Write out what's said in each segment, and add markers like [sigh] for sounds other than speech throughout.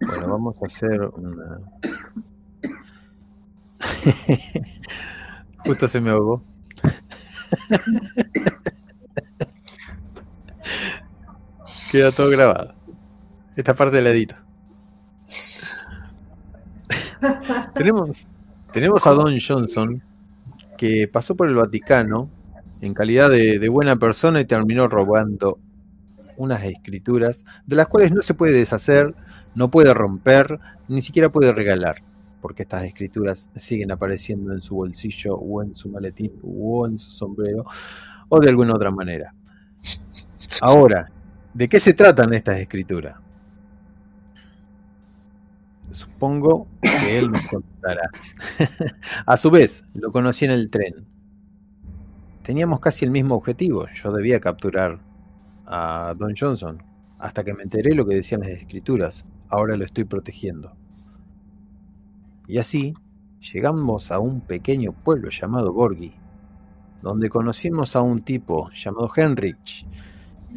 Bueno, vamos a hacer una. [laughs] Justo se me ahogó. [laughs] Queda todo grabado. Esta parte la edito. [laughs] tenemos, tenemos a Don Johnson que pasó por el Vaticano en calidad de, de buena persona y terminó robando unas escrituras de las cuales no se puede deshacer, no puede romper, ni siquiera puede regalar, porque estas escrituras siguen apareciendo en su bolsillo o en su maletín o en su sombrero o de alguna otra manera. Ahora, ¿de qué se tratan estas escrituras? Supongo que él nos contará. [laughs] A su vez, lo conocí en el tren. Teníamos casi el mismo objetivo. Yo debía capturar a Don Johnson hasta que me enteré lo que decían las escrituras. Ahora lo estoy protegiendo. Y así llegamos a un pequeño pueblo llamado Borgi, donde conocimos a un tipo llamado Henrich.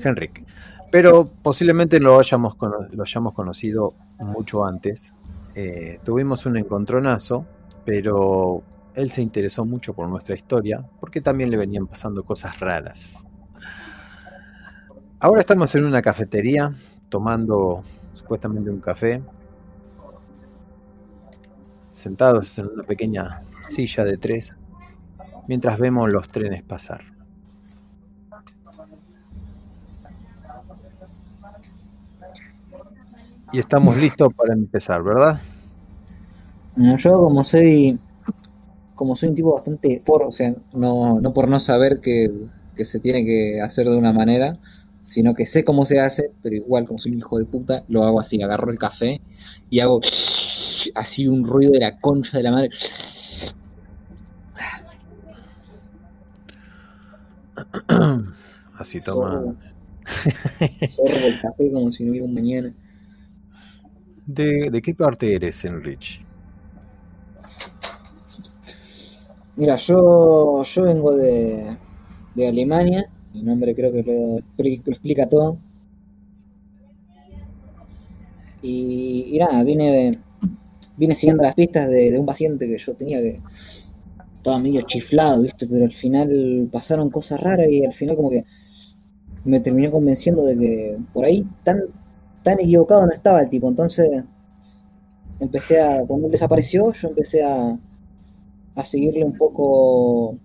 Henrik. Pero posiblemente lo hayamos, lo hayamos conocido mucho antes. Eh, tuvimos un encontronazo, pero él se interesó mucho por nuestra historia, porque también le venían pasando cosas raras. Ahora estamos en una cafetería tomando supuestamente un café, sentados en una pequeña silla de tres, mientras vemos los trenes pasar. Y estamos listos para empezar, ¿verdad? Yo como soy como soy un tipo bastante por, o sea, no, no por no saber que, que se tiene que hacer de una manera, sino que sé cómo se hace, pero igual como soy un hijo de puta, lo hago así, agarro el café y hago así un ruido de la concha de la madre. Así toma. Sorbo, el café como si no hubiera un mañana. ¿De, ¿De qué parte eres, Enrich? Mira, yo, yo vengo de, de Alemania mi nombre creo que lo, explica todo. Y, nada, vine, vine siguiendo las pistas de, un paciente que yo tenía que estaba medio chiflado, ¿viste? Pero al final pasaron cosas raras y al final como que me terminó convenciendo de que por ahí tan, tan equivocado no estaba el tipo. Entonces empecé a, cuando él desapareció, yo empecé a, a seguirle un poco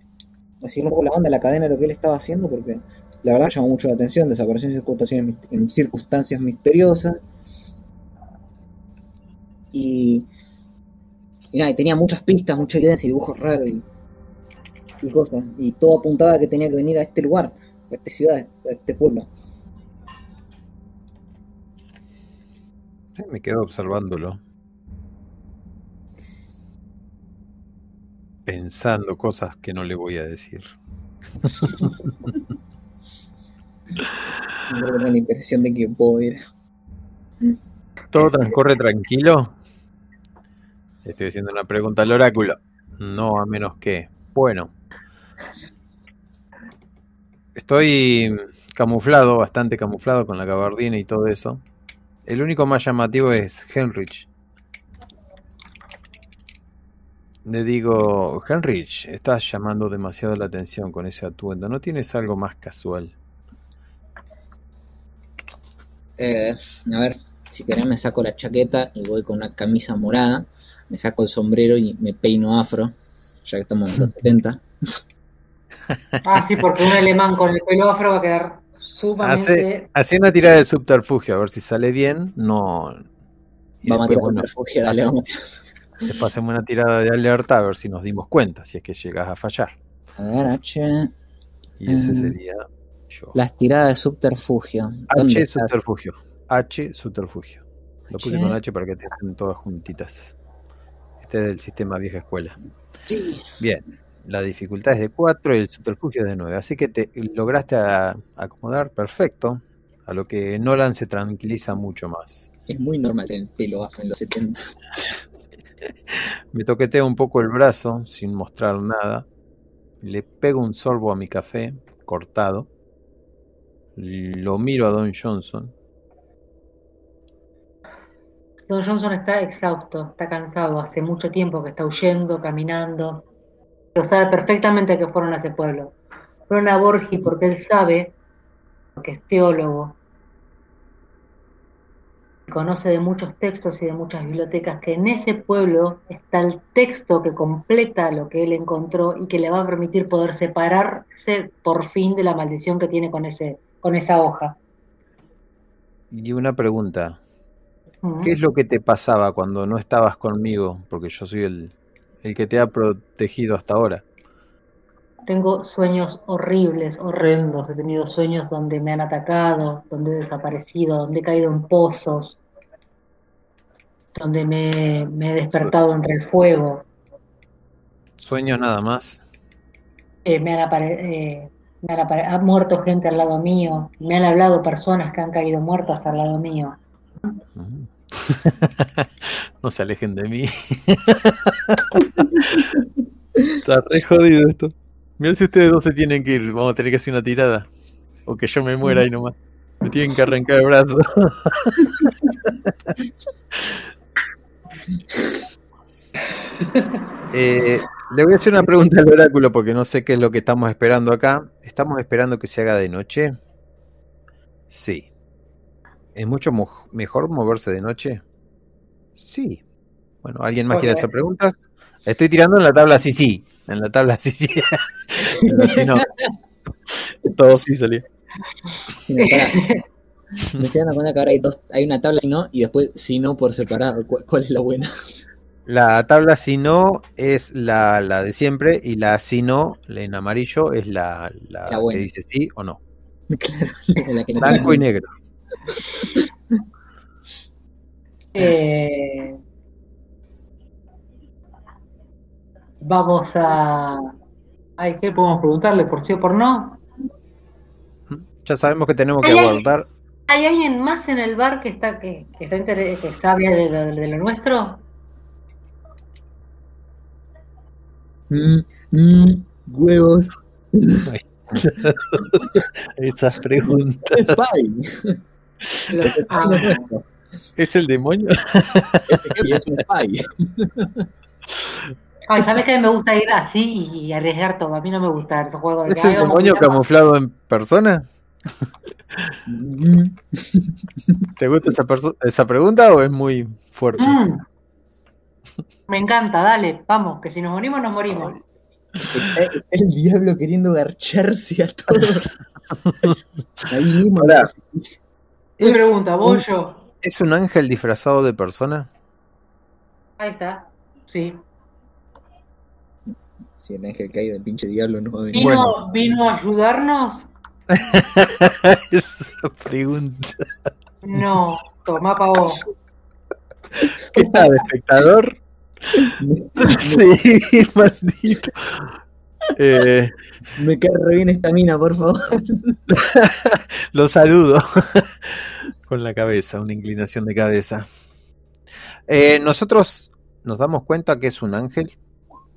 seguir un poco la onda, la cadena de lo que él estaba haciendo, porque la verdad llamó mucho la atención, desapareció en circunstancias, en circunstancias misteriosas. Y, nada, y tenía muchas pistas, mucha evidencia y dibujos raros y, cosas. Y todo apuntaba a que tenía que venir a este lugar, a esta ciudad, a este pueblo. Me quedo observándolo. Pensando cosas que no le voy a decir. [laughs] tengo la impresión de que puedo ir. ¿Todo transcurre tranquilo? Estoy haciendo una pregunta al oráculo. No, a menos que. Bueno. Estoy camuflado, bastante camuflado con la gabardina y todo eso. El único más llamativo es Henrich, Le digo, Henrich, estás llamando demasiado la atención con ese atuendo. ¿No tienes algo más casual? Eh, a ver, si querés me saco la chaqueta y voy con una camisa morada, me saco el sombrero y me peino afro, ya que estamos en los [laughs] 70. Ah, sí, porque un alemán con el pelo afro va a quedar sumamente... Hace, una tirada de subterfugio, a ver si sale bien. No... vamos a tirar subterfugio, dale, vamos Después hacemos una tirada de alerta a ver si nos dimos cuenta, si es que llegas a fallar. A ver, H. Y ese eh, sería yo. Las tiradas de subterfugio. H subterfugio. H subterfugio. Lo puse con H para que estén todas juntitas. Este es del sistema vieja escuela. Sí. Bien. La dificultad es de 4 y el subterfugio es de 9. Así que te lograste acomodar perfecto. A lo que Nolan se tranquiliza mucho más. Es muy normal tener pelo afro en los 70. [laughs] Me toquetea un poco el brazo sin mostrar nada. Le pego un sorbo a mi café cortado. Lo miro a Don Johnson. Don Johnson está exhausto, está cansado, hace mucho tiempo que está huyendo, caminando, pero sabe perfectamente que fueron a ese pueblo. Fueron a Borgi porque él sabe, porque es teólogo, conoce de muchos textos y de muchas bibliotecas, que en ese pueblo está el texto que completa lo que él encontró y que le va a permitir poder separarse por fin de la maldición que tiene con, ese, con esa hoja. Y una pregunta, ¿qué es lo que te pasaba cuando no estabas conmigo? Porque yo soy el, el que te ha protegido hasta ahora. Tengo sueños horribles, horrendos. He tenido sueños donde me han atacado, donde he desaparecido, donde he caído en pozos, donde me, he despertado entre el fuego. ¿Sueños nada más? Eh, me, han eh, ha muerto gente al lado mío. Me han hablado personas que han caído muertas al lado mío. [laughs] no se alejen de mí. [laughs] Está re jodido esto. Mira si ustedes dos se tienen que ir. Vamos a tener que hacer una tirada. O que yo me muera ahí nomás. Me tienen que arrancar el brazo. [laughs] Eh, le voy a hacer una pregunta al oráculo porque no sé qué es lo que estamos esperando acá. ¿Estamos esperando que se haga de noche? Sí. ¿Es mucho mejor moverse de noche? Sí. Bueno, ¿alguien más quiere hacer preguntas? Estoy tirando en la tabla sí, sí. En la tabla [laughs] sí, sí. no, todo sí salió. me, estoy dando cuenta que ahora hay, dos, hay una tabla si no y después si no por separado. ¿Cuál, es la buena? La tabla si no es la, la, de siempre y la si no, en amarillo, es la, la, que dice sí o no. [laughs] Claro, la que Blanco y negro. Eh, Vamos a... Ay, ¿Qué podemos preguntarle? ¿Por sí o por no? Ya sabemos que tenemos que guardar. ¿Hay alguien más en el bar que está que, que está que sabe de lo, nuestro? Mm, mm, huevos. [laughs] Esas preguntas. Ah. ¿Es el demonio? es un [laughs] spy. Ay, ¿sabes que me gusta ir así y arriesgar todo? A mí no me gusta esos juegos. ¿Es el demonio camuflado en persona? [laughs] ¿Te gusta esa, esa, pregunta o es muy fuerte? Mm. Me encanta, dale, vamos, que si nos morimos, nos morimos. el diablo queriendo garcharse a todos. [laughs] Ahí mismo. ¿Qué pregunta, vos yo? ¿Es un ángel disfrazado de persona? Ahí está, sí. Si el ángel caído del pinche diablo no va a venir. ¿Vino, ¿vino a ayudarnos? [laughs] Esa pregunta. No, toma pa' vos. ¿Qué tal, espectador? sí, [laughs] maldito. Eh, Me cae re bien esta mina, por favor. [laughs] Lo saludo. Con la cabeza, una inclinación de cabeza. Eh, Nosotros nos damos cuenta que es un ángel.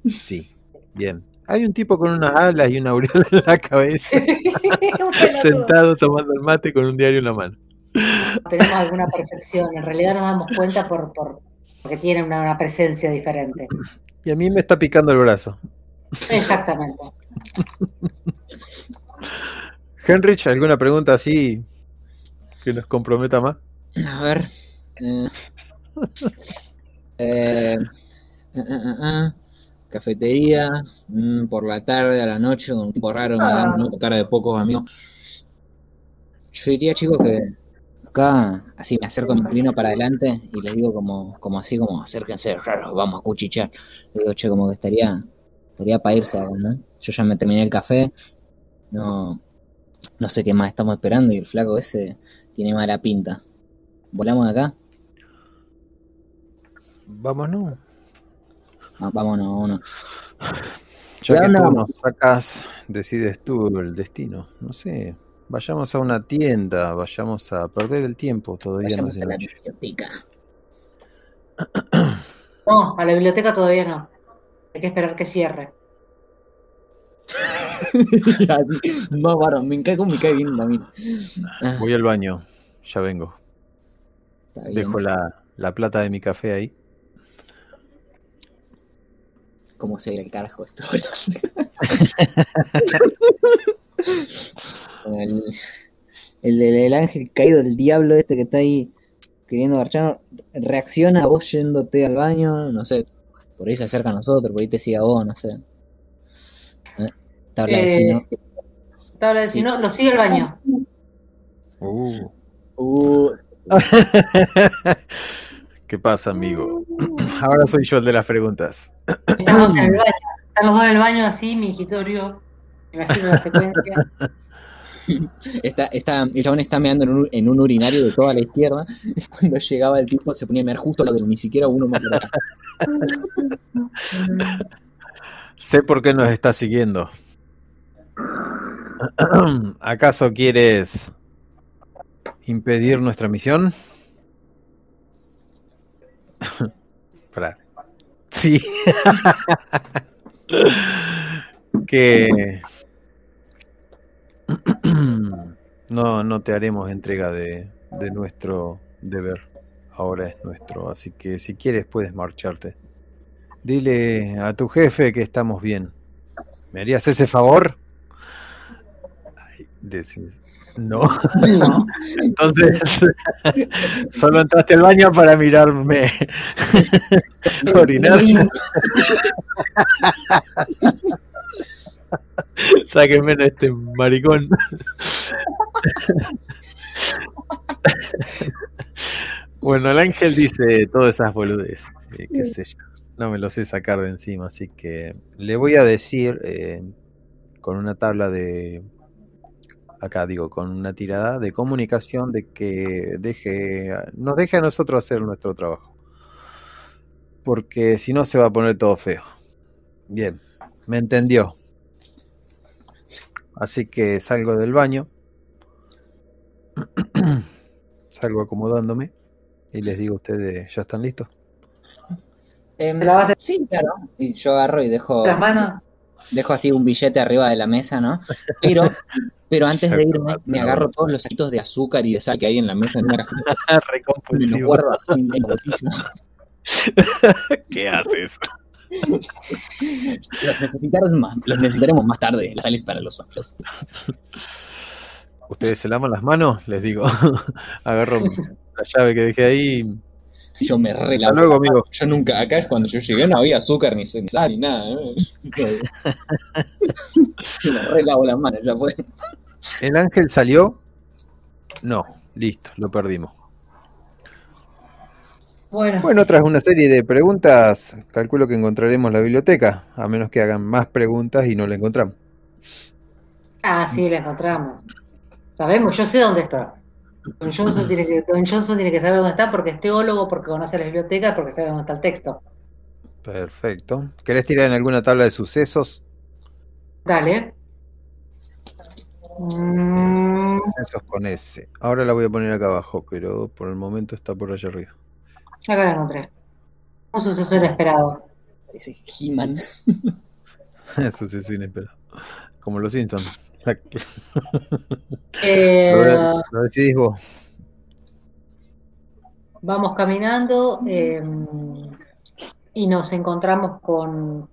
Sí. Bien. Hay un tipo con unas alas y una aureola en la cabeza, [laughs] sentado tomando el mate con un diario en la mano. Tenemos alguna percepción, en realidad nos damos cuenta por, por porque tiene una, presencia diferente. Y a mí me está picando el brazo. Exactamente. Henrich, ¿alguna pregunta así que nos comprometa más? A ver. [laughs] Eh, eh, eh, cafetería, mm, por la tarde, a la noche, con un tipo raro, ah. cara de pocos amigos. Yo diría, chicos, que acá, así me acerco, me inclino para adelante y les digo como, como así, como acérquense, raro, vamos a cuchichar. Le digo, che, como que estaría, estaría para irse ¿no? Yo ya me terminé el café, no, no sé qué más estamos esperando y el flaco ese tiene mala pinta. ¿Volamos de acá? Vámonos. Ah, vámonos, vámonos. Ya que tú nos sacas, decides tú el destino. No sé. Vayamos a una tienda, vayamos a perder el tiempo todavía vayamos no a la biblioteca. [clears throat] No, a la biblioteca todavía no. Hay que esperar que cierre. [laughs] no, varón, me cae me cae bien a mí. Voy al baño, ya vengo. Dejo la, la plata de mi café ahí. ¿Cómo se ve el carajo esto? [laughs] el, el, el ángel caído del diablo este que está ahí queriendo garchar reacciona a vos yéndote al baño, no sé, por ahí se acerca a nosotros, por ahí te sigue a vos, no sé. ¿Eh? Tabla de Eh, si no. Tabla de Sí. si no, lo sigue al baño. Uh. Uh, [laughs] ¿Qué pasa, amigo? [clears throat] Ahora soy yo el de las preguntas. Estamos en el baño. Dos en el baño así, mingitorio. Me imagino la secuencia. [laughs] está, está, el chabón está meando en un, en un urinario de toda la izquierda. [laughs] Cuando llegaba el tipo se ponía a mear justo lo del ni siquiera uno más por acá. Sé por qué nos está siguiendo. [clears throat] ¿Acaso quieres impedir nuestra misión? Pará. Sí. [laughs] que [clears throat] no, no te haremos entrega de, de nuestro deber. Ahora es nuestro, así que si quieres puedes marcharte. Dile a tu jefe que estamos bien. ¿Me harías ese favor? Ay, no. No. [laughs] Entonces, [laughs] solo entraste al baño para mirarme [laughs] orinar. Sáquenme a este maricón. Bueno, el ángel dice todas esas boludes, eh, qué sé yo. No me lo sé sacar de encima, así que le voy a decir eh, con una tabla de acá digo, con una tirada de comunicación de que deje nos deje a nosotros hacer nuestro trabajo. Porque si no se va a poner todo feo. Bien, me entendió. Así que salgo del baño. [clears throat] salgo acomodándome y les digo a ustedes, ¿ya están listos? Em, ¿Te lavaste sí, claro. Y yo agarro y dejo, las manos? Dejo así un billete arriba de la mesa, ¿no? Pero, pero [laughs] antes de irme, me agarro todos los saquitos de azúcar y de sal que hay en la mesa en una cajita y [laughs] me los Recompulsivo. guardo así en el bolsillo. [laughs] ¿Qué haces? Los necesitaremos más, los necesitaremos más tarde, las sales para los hombres. ¿Ustedes se lavan las manos? Les digo. Agarro la llave que dejé ahí. Yo me Hasta relavo. luego, amigo. Yo nunca, acá cuando yo llegué no había azúcar ni sal ni nada. ¿no? Yo [laughs] me relavo las manos, ya fue. ¿El ángel salió? No, listo, lo perdimos. Bueno, Bueno, tras una serie de preguntas, calculo que encontraremos la biblioteca, a menos que hagan más preguntas y no la encontramos. ah, sí, la encontramos. Sabemos, yo sé dónde está. Don Johnson tiene que, Don Johnson tiene que saber dónde está porque es teólogo, porque conoce la biblioteca, porque sabe dónde está el texto. Perfecto. ¿Querés tirar en alguna tabla de sucesos? Dale. Mm, Sucesos con S. Ahora la voy a poner acá abajo, pero por el momento está por allá arriba. acá la encontré. Un suceso inesperado. Ese He-Man. [laughs] Suceso inesperado. Como los Simpsons. Eh, Lo, lo decidís vos. vamos caminando eh, y nos encontramos con...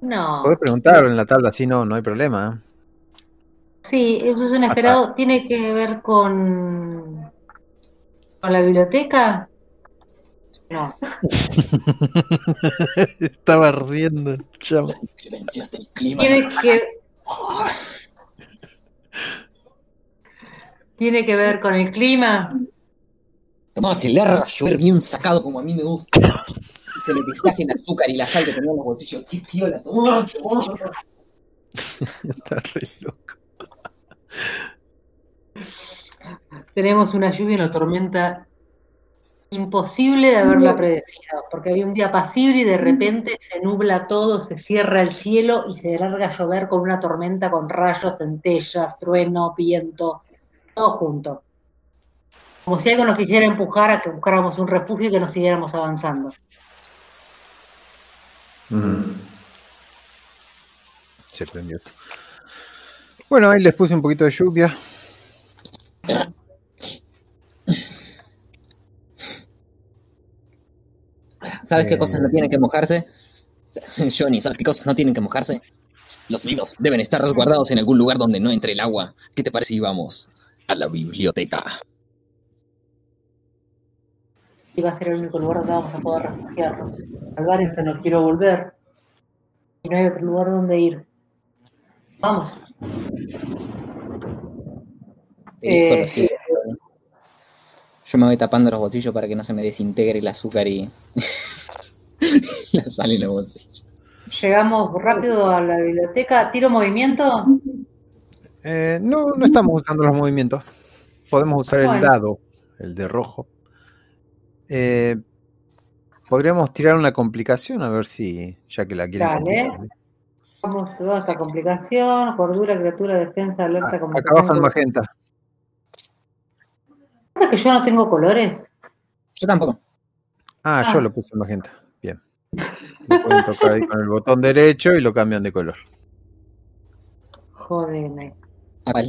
No, Podés preguntar en la tabla, si no, no hay problema. ¿eh? sí, el suceso inesperado tiene que ver con... con la biblioteca. No, [laughs] Estaba riendo el chavo. Las inclemencias del clima. tiene que... Tiene que ver con el clima. Se larga a llover bien sacado como a mí me gusta. Y se le deshace el azúcar y la sal que tenía en los bolsillos. ¡Qué piola! [laughs] Está re loco. Tenemos una lluvia una tormenta imposible de haberla predecido, porque hay un día pasible y de repente se nubla todo, se cierra el cielo y se larga a llover con una tormenta con rayos, centellas, trueno, viento, todo junto. Como si algo nos quisiera empujar a que buscáramos un refugio y que nos siguiéramos avanzando. Se prendió. Bueno, ahí les puse un poquito de lluvia. ¿Sabes qué Eh. cosas no tienen que mojarse? [laughs] Johnny, ¿sabes qué cosas no tienen que mojarse? Los libros deben estar resguardados en algún lugar donde no entre el agua. ¿Qué te parece si vamos a la biblioteca? Y va a ser el único lugar donde vamos a poder refugiarnos. Al bar este no quiero volver. Y no hay otro lugar donde ir. Vamos. Eh. Yo me voy tapando los bolsillos para que no se me desintegre el azúcar y [laughs] la sal en los bolsillos. Llegamos rápido a la biblioteca. ¿Tiro movimiento? Eh, no, no estamos usando los movimientos. Podemos usar el dado, el de rojo. Eh, podríamos tirar una complicación a ver si, ya que la quieren Dale. Vamos toda esta complicación. Cordura, criatura, defensa, alerta, Ah, Acá baja el magenta. ¿Sabes que yo no tengo colores? Yo tampoco. Ah, Ah. yo lo puse en magenta. Bien. Lo pueden tocar ahí con el botón derecho y lo cambian de color. Jódeme. ¿A cuál?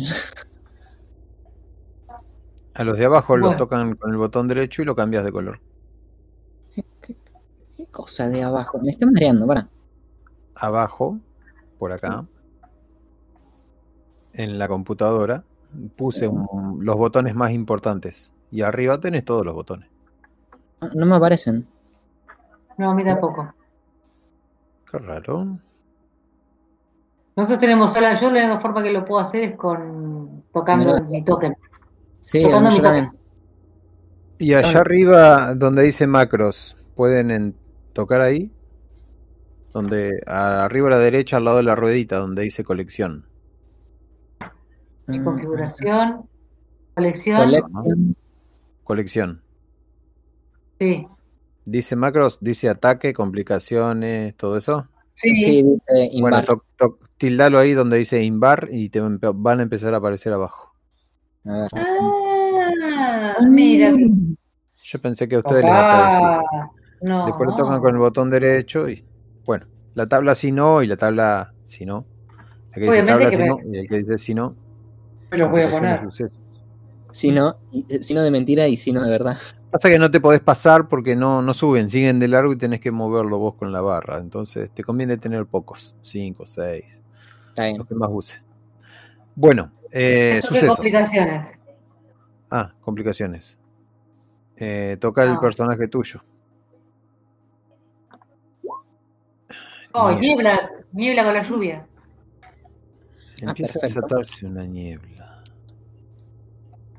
A los de abajo los Bueno. tocan con el botón derecho y lo cambias de color. ¿Qué cosa de abajo? Me está mareando, para. Abajo, por acá, en la computadora, puse un- los botones más importantes. Y arriba tenés todos los botones. Ah, No me aparecen. No, a mí tampoco. Qué raro. Nosotros tenemos sola, yo la única forma que lo puedo hacer es con tocando mi token. Sí, Tocando mi también. Y allá arriba, donde dice macros, ¿pueden en- tocar ahí? Donde arriba a la derecha, al lado de la ruedita, donde dice colección. Mi Ah, configuración, colección, Collection. Colección. sí. Dice macros, dice ataque, complicaciones, todo eso. Sí, Sí, dice Bueno, Inbar. to- to- tildalo ahí donde dice Inbar y te van a empezar a aparecer abajo. A ver. Ah, mira. Yo pensé que a ustedes les aparecía. papá. No. Después lo tocan con el botón derecho y bueno, la tabla si no y la tabla si no. La que dice Obviamente tabla que si me- no y el que dice si no. Me los voy a poner. sucesos. Si no, y- si no de mentira y si no de verdad. Pasa que no te podés pasar porque no, no suben, siguen de largo y tenés que moverlo vos con la barra. Entonces te conviene tener pocos, 5, 6, Está bien. los que más use. Bueno, eh, ¿Esto ¿Qué sucesos. complicaciones? Ah, complicaciones. Eh, toca el Ah. personaje tuyo. Oh, Niebla. niebla, niebla con la lluvia. Empieza a desatarse una niebla.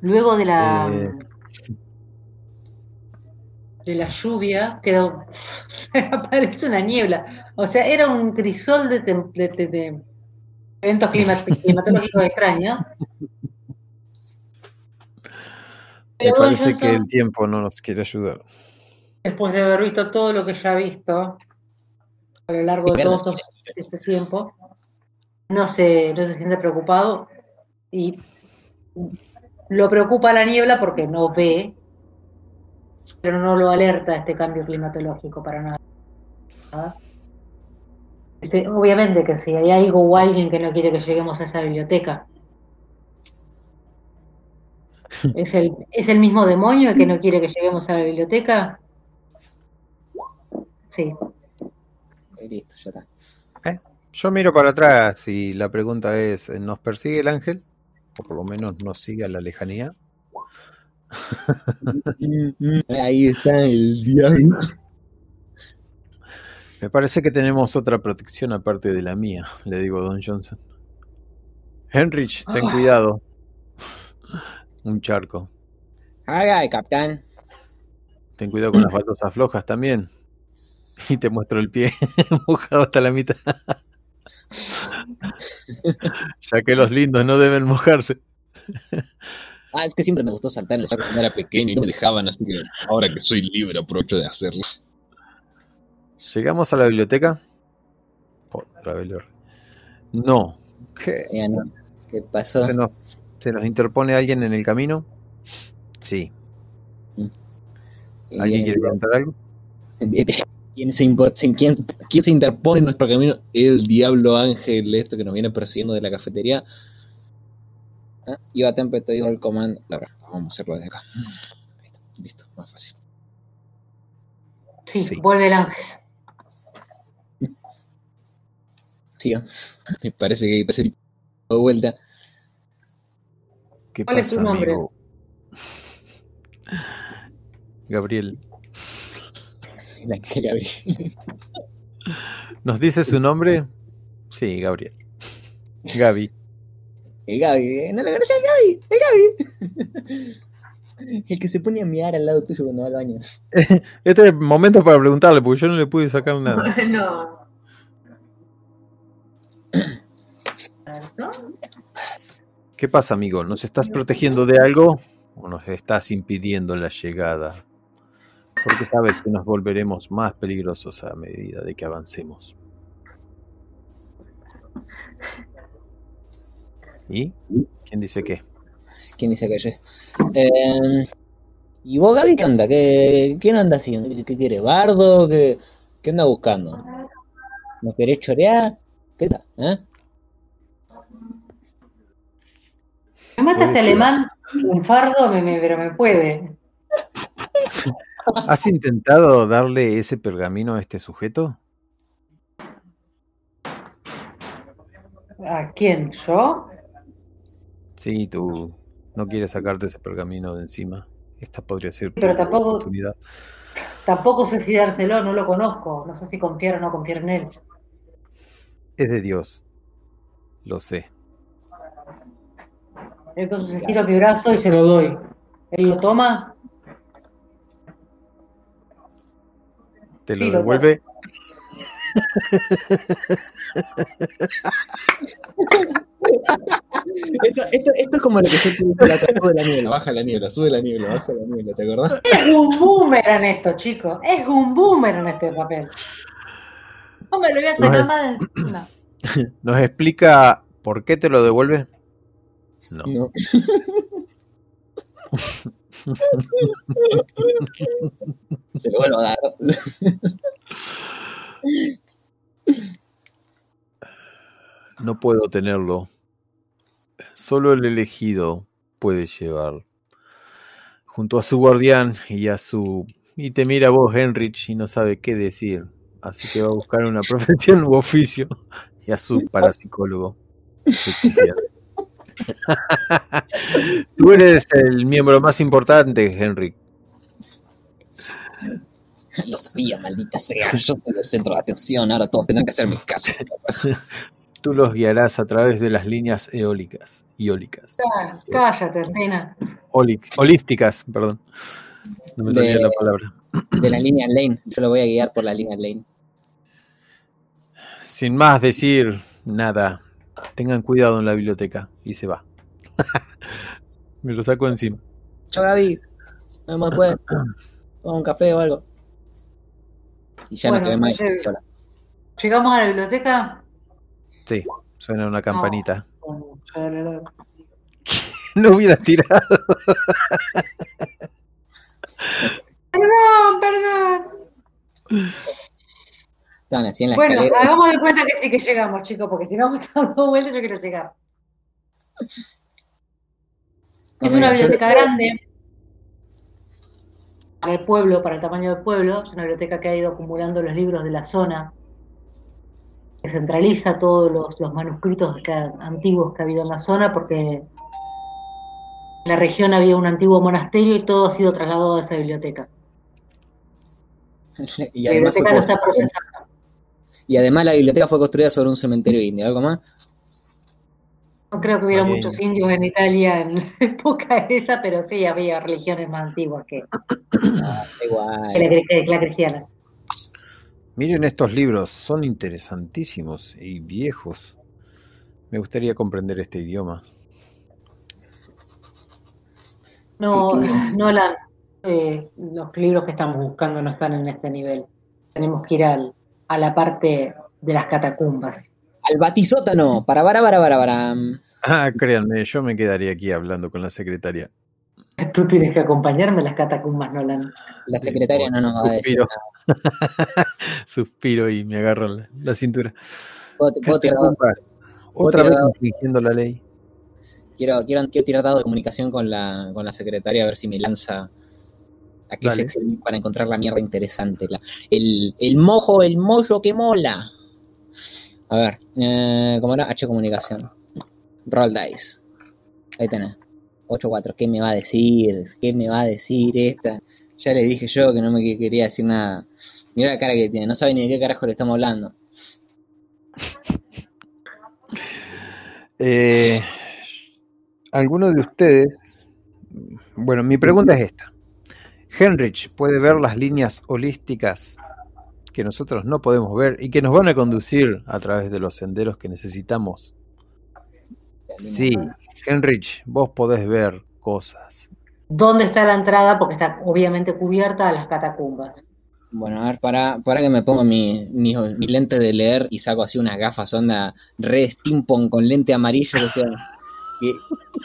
Luego de la Eh. de la lluvia quedó [laughs] aparece una niebla. O sea, era un crisol de, de- de- de eventos climat- [laughs] climatológicos extraños. Me parece que el tiempo no nos quiere ayudar. después de haber visto todo lo que ya ha visto a lo largo de todo este tiempo, no se, no se siente preocupado y lo preocupa la niebla porque no ve, pero no lo alerta este cambio climatológico para nada. Dice, obviamente que si hay algo o alguien que no quiere que lleguemos a esa biblioteca. ¿Es el, ¿Es el mismo demonio el que no quiere que lleguemos a la biblioteca? Sí. Eh, Listo, ya está. Yo miro para atrás y la pregunta es, ¿nos persigue el ángel? O por lo menos nos sigue a la lejanía. [laughs] Ahí está el diablo. Me parece que tenemos otra protección aparte de la mía, le digo a Don Johnson. Henrich, ten Ah. cuidado. Un charco. Haga, capitán. Ten cuidado con las baldosas flojas también. Y te muestro el pie [laughs] mojado hasta la mitad. [laughs] [laughs] ya que los lindos no deben mojarse. Ah, es que siempre me gustó saltar en el saco cuando era pequeño y no me dejaban, así que ahora que soy libre aprovecho de hacerlo. ¿Llegamos a la biblioteca? Otra vez No. ¿Qué? Ya no. ¿Qué pasó? ¿Se nos, ¿Se nos interpone alguien en el camino? Sí. Y ¿Alguien quiere preguntar algo? ¿Quién se, impor- se- quién- quién se interpone en nuestro camino? El diablo ángel, esto que nos viene persiguiendo de la cafetería. Ah, Iba Tempe, te digo el comando. La verdad, vamos a hacerlo desde acá. Ahí está, listo, más fácil. Sí, vuelve el ángel. Sí, ¿no? me parece que ese tipo de vuelta. ¿Qué ¿Cuál es tu nombre? amigo? Gabriel. La que. ¿Nos dice su nombre? Sí, Gabriel. Gaby. [laughs] El Gaby, eh, no le conoces al Gaby, el Gaby. El que se pone a mirar al lado tuyo cuando va al baño. [laughs] Este es momento para preguntarle, porque yo no le pude sacar nada. no. ¿No? ¿Qué pasa, amigo? ¿Nos estás protegiendo de algo o nos estás impidiendo la llegada? Porque sabes que nos volveremos más peligrosos a medida de que avancemos. ¿Y? ¿Quién dice qué? ¿Quién dice yo? Eh, ¿Y vos, Gaby, qué anda? ¿Qué, qué anda haciendo? ¿Qué, qué quiere? ¿Bardo? ¿Qué, qué anda buscando? ¿Nos querés chorear? ¿Qué tal? ¿Eh? Me mata este alemán, un fardo, me, me- pero me puede. ¿Has intentado darle ese pergamino a este sujeto? ¿A quién? ¿Yo? Sí, tú no quieres sacarte ese pergamino de encima. Esta podría ser tu Pero tampoco- oportunidad. Tampoco sé si dárselo, no lo conozco. No sé si confiar o no confiar en él. Es de Dios. Lo sé. Entonces estiro mi brazo y se lo doy. Él lo toma. ¿Te lo devuelve? Esto, esto, esto es como lo que yo dije la sube la niebla, [laughs] baja la niebla, sube la niebla, baja la niebla, ¿te acordás? Es un boomerang esto, chicos. Es un boomerang este papel. No me lo voy a sacar No, más de encima. [laughs] ¿Nos explica por qué te lo devuelve? No. No. [laughs] Se lo vuelvo a dar. No puedo tenerlo. Solo el elegido puede llevar. Junto a su guardián y a su... Y te mira vos, Henrich, y no sabe qué decir. Así que va a buscar una [laughs] profesión u oficio. Y a su parapsicólogo. Tú eres el miembro más importante, Henry. Lo sabía, maldita sea. Yo soy el centro de atención, ahora todos tendrán que hacerme caso. [laughs] Tú los guiarás a través de las líneas eólicas. Eólicas. Ah, Cállate. Olic- holísticas, perdón. No me salía De- la palabra. De la línea Lane. Yo lo voy a guiar por la línea Lane. Sin más decir nada, tengan cuidado en la biblioteca. Y se va. [laughs] me lo saco encima. Chao, Gaby. No más puede. Toma un café o algo. Y ya Bueno, no se ve más. oye. sola. Llegamos a la biblioteca. Sí, suena una campanita. Con- [laughs] No hubiera tirado. [laughs] Perdón, perdón. Estaban así en la Bueno, escalera. hagamos de cuenta que sí que llegamos, chicos, porque si no [laughs] vamos dando vueltas, yo quiero llegar. Es No, una yo- biblioteca grande. Para el pueblo, para el tamaño del pueblo. Es una biblioteca que ha ido acumulando los libros de la zona. Que centraliza todos los, los manuscritos que ha- antiguos que ha habido en la zona, porque en la región había un antiguo monasterio y todo ha sido trasladado a esa biblioteca. [laughs] Y La biblioteca co- está procesando. Y además la biblioteca fue construida sobre un cementerio indio. ¿Algo más? No creo que hubiera muchos indios en Italia en la [laughs] época esa, pero sí había religiones más antiguas que, que la, que la cristiana. Miren estos libros, son interesantísimos y viejos. Me gustaría comprender este idioma. No, ¿Qué- qué- Nolan, eh, los libros que estamos buscando no están en este nivel. Tenemos que ir al- a la parte de las catacumbas. Al batisótano. Para, para, para, para, para. Ah, créanme, yo me quedaría aquí hablando con la secretaria. Tú tienes que acompañarme a las catacumbas, Nolan. La Sí, secretaria no nos va a decir suspiro. nada. [laughs] Suspiro y me agarro la, la cintura. ¿Puedo, puedo tirar dado- Catacumbas. Otra vez infringiendo la ley. quiero, quiero, quiero tirar dado de comunicación con la, con la secretaria a ver si me lanza a qué para encontrar la mierda interesante. el, el mojo, el mollo que mola. A ver, eh, ¿cómo era? H comunicación. Roll dice. Ahí tenés. 8-4. ¿Qué me va a decir? ¿Qué me va a decir esta? Ya le dije yo que no me quería decir nada. Mira la cara que tiene. No sabe ni de qué carajo le estamos hablando. [laughs] Eh, ¿Alguno de ustedes? Bueno, mi pregunta es esta. Henrich puede ver las líneas holísticas que nosotros no podemos ver y que nos van a conducir a través de los senderos que necesitamos. Sí, Henrich, vos podés ver cosas. ¿Dónde está la entrada? Porque está obviamente cubierta a las catacumbas. Bueno, a ver, para, para que me ponga mi, mi, lente de leer y saco así unas gafas onda red steampunk con lente amarillo que sea. Y,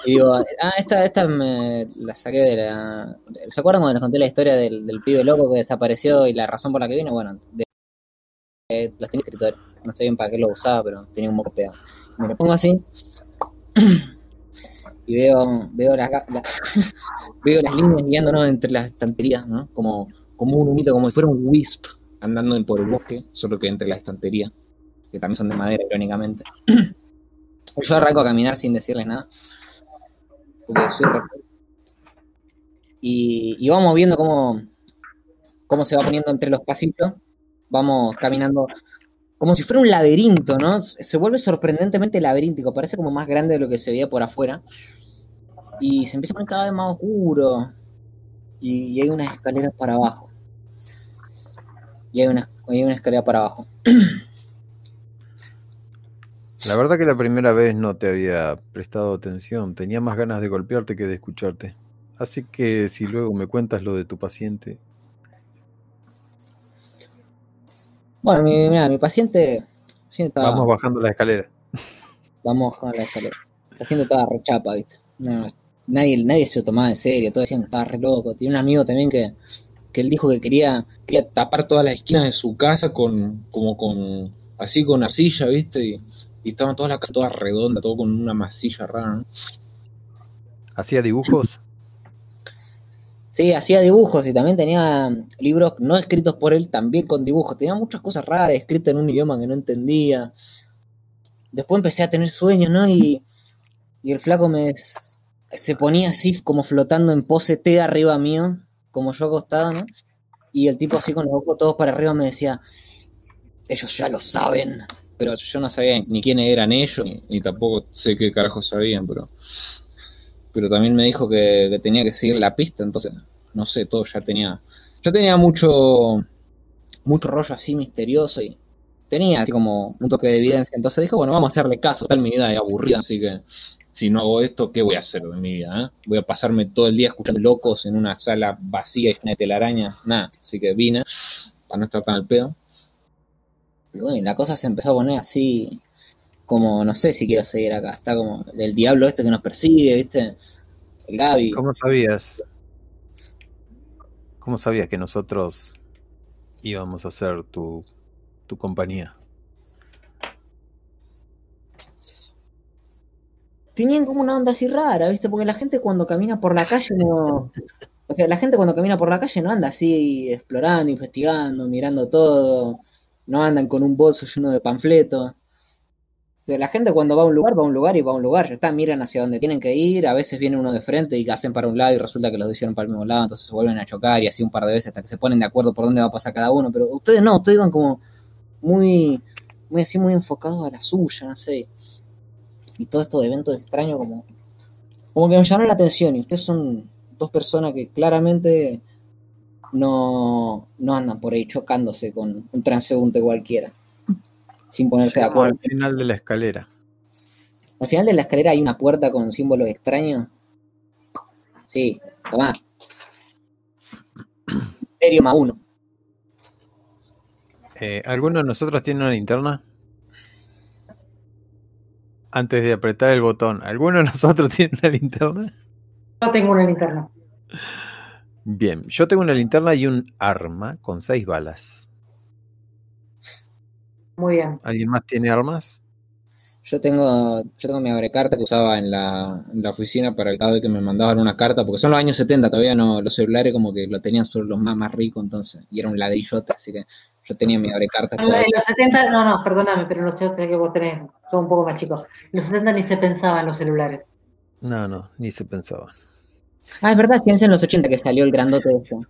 digo, ah, esta, esta me la saqué de la. ¿Se acuerdan cuando les conté la historia del, del pibe loco que desapareció y la razón por la que vino? Bueno, de, las tenía escrito, no sé bien para qué lo usaba, pero tenía un moco pegado. Me lo pongo así [clears throat] y veo, veo, las, [laughs] veo las líneas guiándonos entre las estanterías, ¿no? Como como un humito, como si fuera un wisp andando por el bosque, solo que entre la estantería, que también son de madera, irónicamente. [clears throat] Yo arranco a caminar sin decirles nada, porque soy y, y vamos viendo cómo, cómo se va poniendo entre los pasillos, vamos caminando como si fuera un laberinto, ¿no? Se vuelve sorprendentemente laberíntico, parece como más grande de lo que se veía por afuera. Y se empieza a poner cada vez más oscuro. Y, y hay unas escaleras para abajo y hay una, hay una escalera para abajo. [clears throat] La verdad que la primera vez no te había prestado atención, tenía más ganas de golpearte que de escucharte. Así que si luego me cuentas lo de tu paciente. Bueno, mi, mira, mi paciente... Vamos bajando la escalera. Vamos bajando la escalera. La paciente estaba rechapa, ¿viste? nadie, nadie se lo tomaba en serio, todos decían que estaba re loco. Tiene un amigo también que que él dijo que quería, quería tapar todas las esquinas de su casa con, como con, así con arcilla, ¿viste? Y, estaban todas las casas todas redondas, todo con una masilla rara, ¿Hacía dibujos? Sí, hacía dibujos y también tenía libros no escritos por él, también con dibujos. Tenía muchas cosas raras, escritas en un idioma que no entendía. Después empecé a tener sueños, ¿no? Y, y el flaco me se ponía así como flotando en pose T arriba mío como yo acostado, ¿no? Y el tipo así con los ojos todos para arriba me decía, ellos ya lo saben. Pero yo no sabía ni quiénes eran ellos, ni, tampoco sé qué carajo sabían, pero, pero también me dijo que, tenía que seguir la pista, entonces, no sé, todo ya tenía, ya tenía mucho, mucho rollo así misterioso y tenía así como un toque de evidencia, entonces dijo, bueno, vamos a hacerle caso, tal mi vida aburrida, así que si no hago esto, ¿qué voy a hacer de mi vida? Eh? Voy a pasarme todo el día escuchando locos en una sala vacía y llena de telaraña. Nada, así que vine para no estar tan al pedo. Y bueno, la cosa se empezó a poner así, como no sé si quiero seguir acá. Está como el diablo este que nos persigue, ¿viste? El Gaby. ¿Cómo sabías? ¿Cómo sabías que nosotros íbamos a ser tu, tu compañía? tenían como una onda así rara, ¿viste? Porque la gente cuando camina por la calle no. O sea, la gente cuando camina por la calle no anda así explorando, investigando, mirando todo. No andan con un bolso lleno de panfletos. La gente cuando va a un lugar, va a un lugar y va a un lugar. Ya está, miran hacia donde tienen que ir. A veces viene uno de frente y hacen para un lado y resulta que los hicieron para el mismo lado. Entonces se vuelven a chocar y así un par de veces hasta que se ponen de acuerdo por dónde va a pasar cada uno. Pero ustedes no, ustedes van como muy, muy así, muy enfocados a la suya, no sé y todo esto de eventos extraños como, como que me llamaron la atención. Y ustedes son dos personas que claramente no, no andan por ahí chocándose con un transeúnte cualquiera, sin ponerse de acuerdo. Al final de la escalera. Al final de la escalera hay una puerta con símbolos extraños. Sí, toma. Imperio más uno. Eh, ¿Alguno de nosotros tiene una linterna? antes de apretar el botón. ¿Alguno de nosotros [laughs] tiene una linterna? Yo tengo una linterna. Bien, yo tengo una linterna y un arma con seis balas. Muy bien. ¿Alguien más tiene armas? Yo tengo, yo tengo mi abrecarta que usaba en la, en la oficina para el caso de que me mandaban una carta, porque son los años 70, todavía no, los celulares como que lo tenían solo los más, más ricos entonces, y era un ladrillote, así que yo tenía mi abrecarta. En los 70, no, no, perdóname, pero en los 80 que vos tenés son un poco más chicos. En los 70 ni se pensaba en los celulares. No, no, ni se pensaba. Ah, es verdad, fíjense en los 80 que salió el grandote de esto.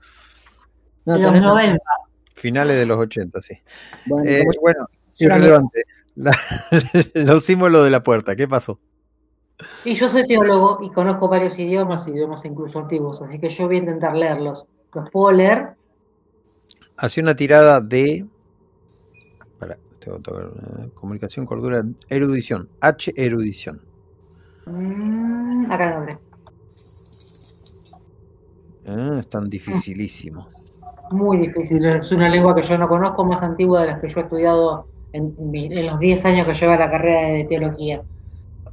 No, en los 90. Finales de los 80, sí. Bueno, Eh, bueno, irrelevante. La- [laughs] los símbolos de la puerta, ¿qué pasó? Y yo soy teólogo y conozco varios idiomas, idiomas incluso antiguos, así que yo voy a intentar leerlos. Los puedo leer. Hacía una tirada de. Para, tengo que eh, comunicación, cordura, erudición. H, erudición. Mm, acá lo abre. Eh, están dificilísimos. Muy difícil. Es una lengua que yo no conozco, más antigua de las que yo he estudiado en, en los 10 años que lleva la carrera de teología.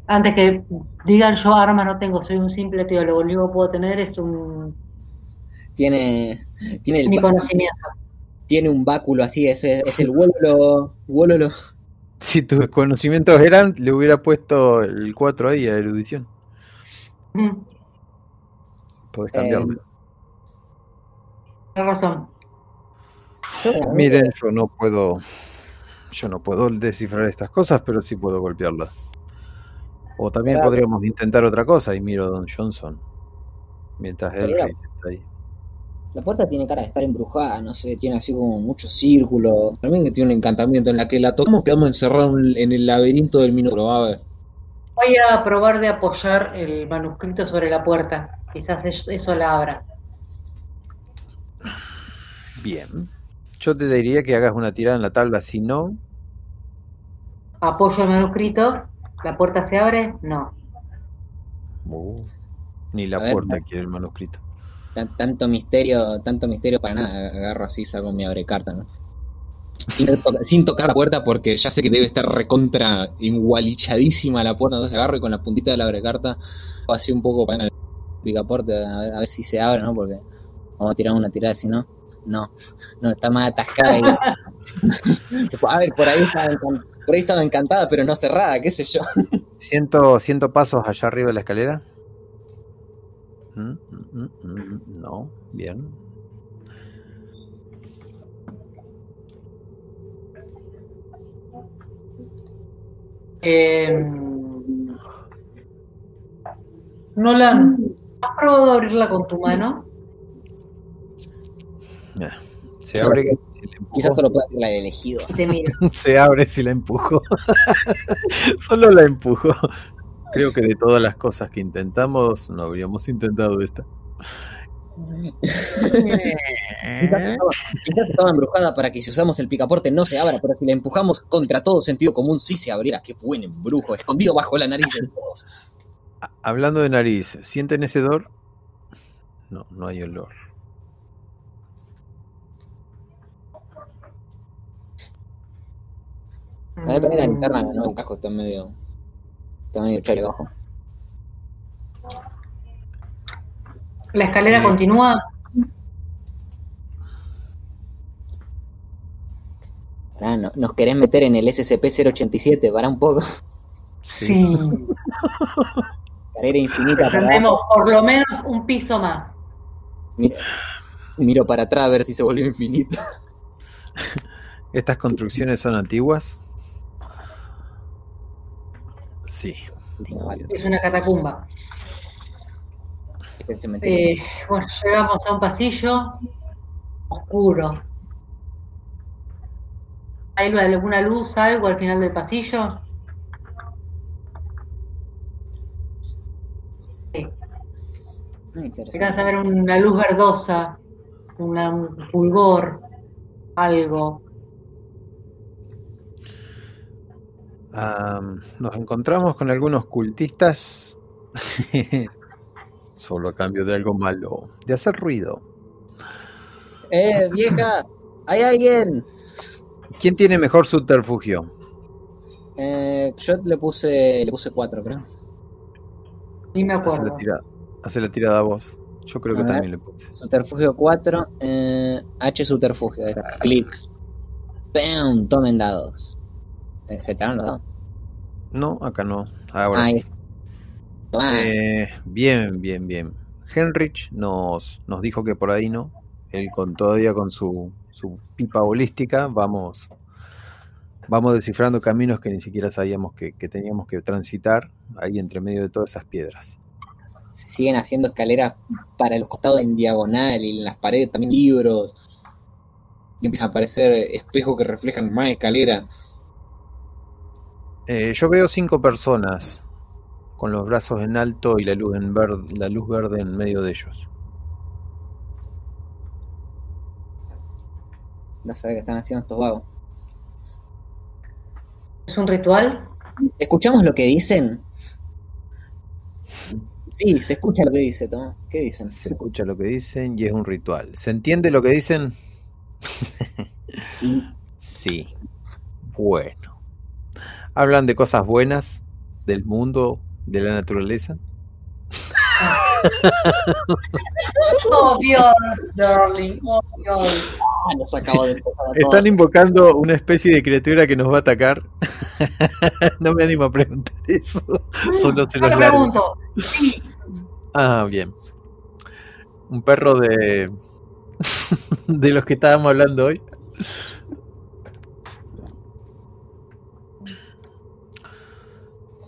Antes que digan yo armas no tengo, soy un simple teólogo, lo único que puedo tener es un, tiene, tiene, el, mi conocimiento. tiene un báculo así, es, es el Wololo, Wololo. Si tus conocimientos eran, le hubiera puesto el 4 ahí a erudición. Mm, Podés Eh, cambiarlo. Tienes razón. Yo, Miren, yo no puedo. Yo no puedo descifrar estas cosas, pero sí puedo golpearlas. O también Claro. podríamos intentar otra cosa y miro a Don Johnson. Mientras él está ahí. La puerta tiene cara de estar embrujada, no sé, tiene así como muchos círculos. También que tiene un encantamiento en la que la tocamos quedamos encerrados en el laberinto del minuto. A ver. Voy a probar de apoyar el manuscrito sobre la puerta. Quizás es- eso la abra. Bien. Yo te diría que hagas una tirada en la tabla, si no, Apoyo el manuscrito. ¿La puerta se abre? No. uh, ni la A ver, puerta quiere el manuscrito. Tan- tanto misterio, tanto misterio para nada. Agarro así, saco mi abrecarta, ¿no? Sin, to- sin tocar la puerta porque ya sé que debe estar recontra engualichadísima la puerta, entonces agarro y con la puntita de la abrecarta hago así un poco para el picaporte a ver, a ver si se abre, ¿no? Porque vamos a tirar una tirada, si no, no, no, está más atascada. y- [laughs] a ver, por ahí, estaba por ahí estaba encantada, pero no cerrada, qué sé yo. Ciento, ciento pasos allá arriba de la escalera. Mm, mm, mm, No, bien. Eh, Nolan, ¿has probado a abrirla con tu mano? Se abre si. Quizás solo pueda la del elegido. Te miro. [laughs] Se abre si la empujo. [laughs] Solo la empujo. Creo que de todas las cosas que intentamos, no habríamos intentado esta. [laughs] Quizás estaba, quizás estaba embrujada para que si usamos el picaporte no se abra, pero si la empujamos contra todo sentido común sí se abriera. Qué buen embrujo, escondido bajo la nariz de todos. Hablando de nariz, ¿sienten ese hedor? No, no hay olor. No depende de la linterna, no, el casco está medio. Está medio chale abajo. La escalera continúa. Pará, no- nos querés meter en el SCP-087, para un poco. Sí. Escalera infinita. abajo. por lo menos un piso más. Miro, miro para atrás a ver si se volvió infinito. ¿Estas construcciones son antiguas? Sí. Sí, no, vale, Es una catacumba. el. Eh, bueno, llegamos a un pasillo oscuro. ¿Hay alguna luz, algo al final del pasillo? Sí. Alcanza a ver una luz verdosa, una- un fulgor, algo. Nos encontramos con algunos cultistas. [laughs] Solo a cambio de algo malo. De hacer ruido. ¡Eh, vieja! ¡Hay alguien! ¿Quién tiene mejor subterfugio? Eh, yo le puse, le puse cuatro, creo. Ni me Hace la acuerdo. tirada, hace la tirada a vos. Yo creo A que ver. también le puse. Subterfugio 4, eh, H subterfugio, clic. ¡Pam! Tomen dados. ¿Se? No, acá no. Ahora. Ah, Eh, bien, bien, bien. Henrich nos, nos dijo que por ahí no. Él con todavía con su, su pipa holística vamos, vamos descifrando caminos que ni siquiera sabíamos que, que teníamos que transitar ahí entre medio de todas esas piedras. se siguen haciendo escaleras para los costados en diagonal y en las paredes también libros. Y empiezan a aparecer espejos que reflejan más escaleras. Eh, yo veo cinco personas con los brazos en alto y la luz, en verde, la luz verde en medio de ellos. No sé qué están haciendo estos vagos. ¿Es un ritual? ¿Escuchamos lo que dicen? Sí, se escucha lo que dice, Tomás. ¿Qué dicen? Se escucha lo que dicen y es un ritual. ¿Se entiende lo que dicen? [laughs] Sí. Sí. Bueno. Hablan de cosas buenas, del mundo, de la naturaleza. [laughs] Oh, Dios, darling. Oh, Dios. Ah, nos acabo de empezar a Están invocando una especie de criatura que nos va a atacar. [laughs] no me animo a preguntar eso. Solo se los pregunto. Sí. Ah, bien. Un perro de. [laughs] de los que estábamos hablando hoy.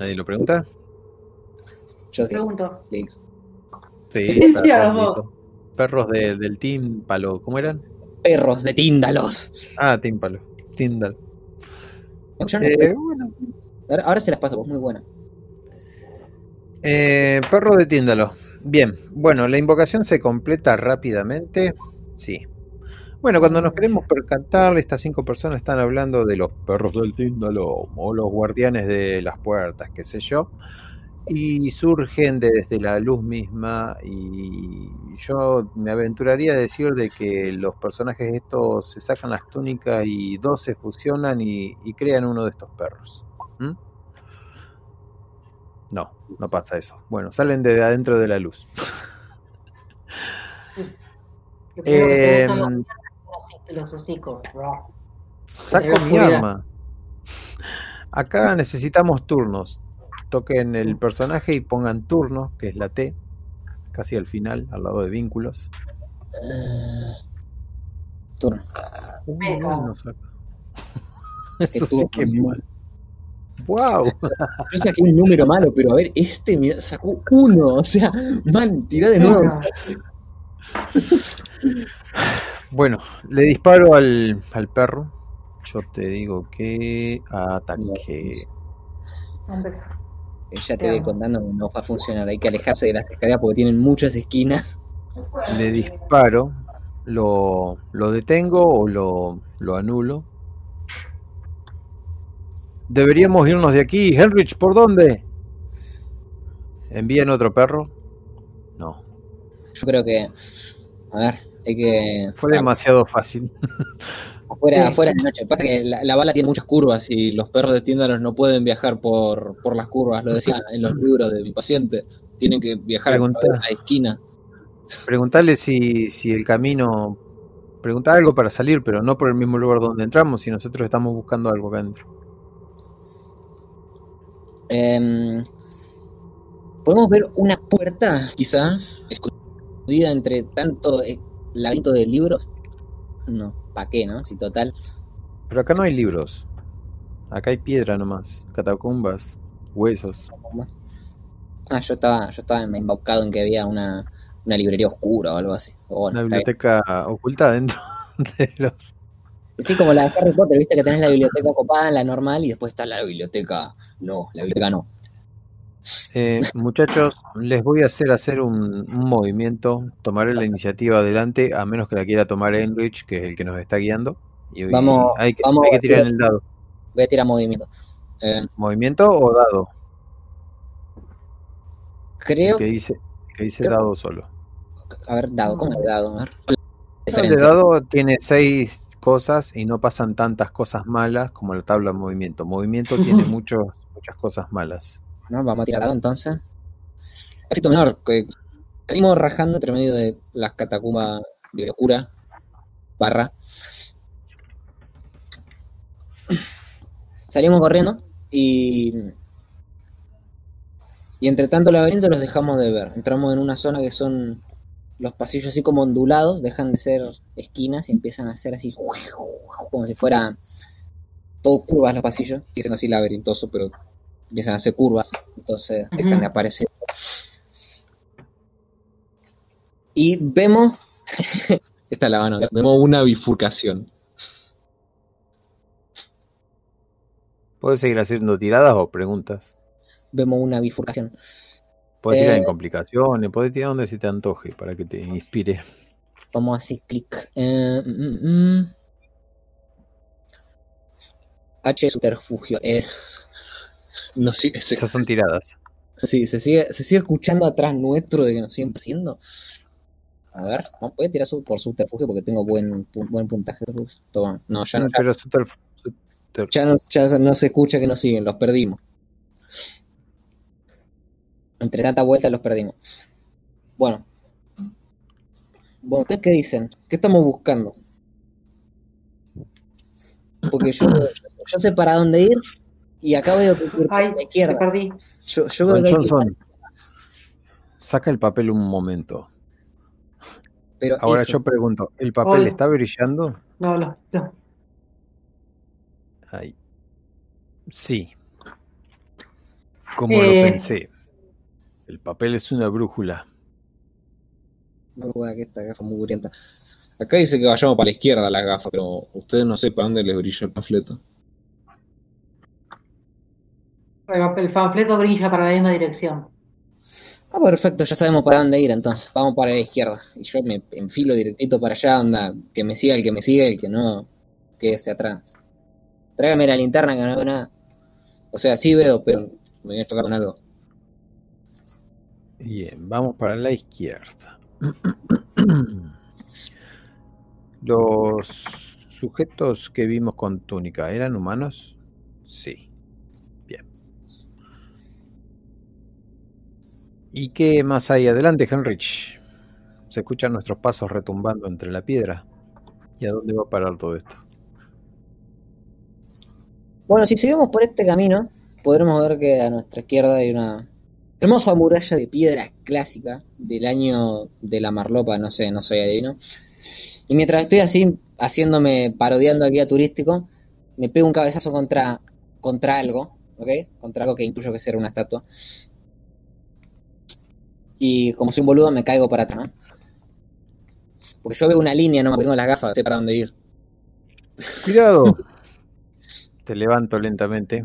¿Nadie lo pregunta? Yo sí. Pregunto. Sí, [laughs] Sí, perros, de- del Team Palo. ¿Cómo eran? Perros de tíndalos. Ah, Team Palo. Tindal. Escucharon Eh, bueno. ahora, ahora se las paso, pues muy buena. Eh, perro de Tíndalo. Bien, bueno, la invocación se completa rápidamente. Sí. Bueno, cuando nos queremos percatar, estas cinco personas están hablando de los perros del Tíndalo o los guardianes de las puertas, qué sé yo. Y surgen de- desde la luz misma y yo me aventuraría a decir de que los personajes estos se sacan las túnicas y dos se fusionan y, y crean uno de estos perros. ¿Mm? No, no pasa eso. Bueno, salen de adentro de la luz. Eh, los- hocicos. saco mi arma. Acá necesitamos turnos. Toquen el personaje y pongan turno, que es la T, casi al final, al lado de vínculos. Eh, turno. No saca. [laughs] Eso sí que amigo. mal. ¡Wow! Yo saqué un número malo, pero a ver, este mira, sacó uno. O sea, man, tira de nuevo. [laughs] Bueno, le disparo al, al perro. Yo te digo que ataque. Un beso. Ya te Te voy amo. contando que no va a funcionar. Hay que alejarse de las escaleras porque tienen muchas esquinas. Le disparo. Lo, lo detengo o lo, lo anulo. Deberíamos irnos de aquí. Henrich, ¿por dónde? ¿Envían otro perro? No, Yo creo que. A ver, que. fue demasiado fácil. [laughs] Afuera, Sí. afuera de noche. Pasa que la, la bala tiene muchas curvas y los perros de tiendalos no pueden viajar por, por las curvas. Lo decía en los libros de mi paciente. Tienen que viajar a la esquina. Preguntarle si, si el camino. Preguntar algo para salir, pero no por el mismo lugar donde entramos, si nosotros estamos buscando algo acá adentro. Em, Podemos ver una puerta, quizá, escondida entre tanto eh, laberinto de libros. No, ¿para qué, no? Si total. Pero acá no hay libros. Acá hay piedra nomás. Catacumbas, huesos. Ah, yo estaba, yo estaba embaucado en que había una, una librería oscura o algo así. Bueno, Una biblioteca oculta dentro [laughs] de los. Sí, como la de Harry Potter, viste que tenés la biblioteca copada, la normal, y después está la biblioteca. No, la biblioteca no. Eh, muchachos, les voy a hacer hacer un, un movimiento. Tomaré la iniciativa adelante, a menos que la quiera tomar Enrich, que es el que nos está guiando. Y, Vamos- hay, que, vamos hay que a tirar en el dado. Voy a tirar movimiento. Eh, ¿Movimiento o dado? creo Que dice, que dice creo- dado solo. A ver, dado, ¿cómo es dado? A ver. ¿cuál es la El dado tiene seis cosas y no pasan tantas cosas malas como la tabla de movimiento. Movimiento tiene [laughs] muchos, muchas cosas malas. ¿No? Vamos a tirar dado entonces. Éxito menor, que salimos rajando entre medio de las catacumbas de locura, barra. Salimos corriendo y Y entre tanto laberinto los dejamos de ver. Entramos en una zona que son los pasillos así como ondulados, dejan de ser esquinas y empiezan a ser así como si fuera todo curvas los pasillos, siendo así laberintoso, pero empiezan a hacer curvas, entonces dejan Ujú. de aparecer. Y vemos, [laughs] esta la van a vemos una bifurcación. ¿Puedes seguir haciendo tiradas o preguntas? Vemos una bifurcación. Puedes tirar Eh, en complicaciones, puedes tirar donde se te antoje para que te inspire. Vamos así, clic. Eh, mm, mm, mm. H subterfugio. Eh, no sé, se, Esas son tiradas. sí, se sigue, se sigue escuchando atrás nuestro de que nos siguen persiguiendo. A ver, a tirar su- por subterfugio porque tengo buen, pu- buen puntaje. Toma. No, ya no, ya, Pero subterf- subter- ya no, ya no se escucha que nos siguen, los perdimos. Entre tanta vuelta los perdimos. Bueno. Bueno, ¿ustedes qué dicen? ¿Qué estamos buscando? Porque yo, yo sé para dónde ir y acá veo que Ay, la izquierda. perdí. Yo, yo veo Don que Johnson, saca el papel un momento. pero Ahora eso, yo pregunto, ¿el papel Hola. está brillando? No, no, no. Ahí. Sí. Como Eh. lo pensé. El papel es una brújula. no, bueno, que esta gafa mugrienta. Acá dice que vayamos para la izquierda la gafa, pero ustedes no sé para dónde les brilla el panfleto. El panfleto brilla para la misma dirección. Ah, perfecto, ya sabemos para dónde ir entonces. Vamos para la izquierda. Y yo me enfilo directito para allá, onda, que me siga el que me siga, el que no, quédese atrás. Tráigame la linterna que no veo nada. O sea, sí veo, pero me voy a chocar con algo. Bien, vamos para la izquierda. Los sujetos que vimos con túnica, ¿eran humanos? Sí. Bien. ¿Y qué más hay adelante, Henrich? Se escuchan nuestros pasos retumbando entre la piedra. ¿Y a dónde va a parar todo esto? Bueno, si seguimos por este camino, podremos ver que a nuestra izquierda hay una hermosa muralla de piedra clásica del año de la marlopa, no sé, no soy adivino. Y mientras estoy así, haciéndome, parodiando al guía turístico, me pego un cabezazo contra, contra algo, ¿ok? Contra algo que intuyo que será una estatua. Y como soy un boludo, me caigo para atrás, ¿no? Porque yo veo una línea, no me tengo las gafas, sé para dónde ir. ¡Cuidado! [laughs] Te levanto lentamente.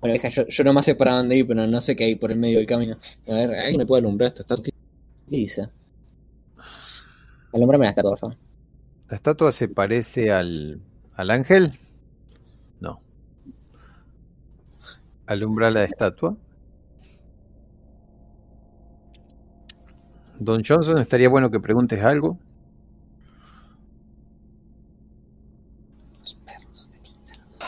Bueno, deja, yo, yo nomás sé para dónde ir, pero no sé qué hay por el medio del camino. A ver, ¿alguien me puede alumbrar esta estatua? ¿Qué dice? Alumbrame la estatua, por favor. ¿La estatua se parece al, al ángel? No. ¿Alumbra la estatua? Don Johnson, estaría bueno que preguntes algo. Los perros de Tíndalos.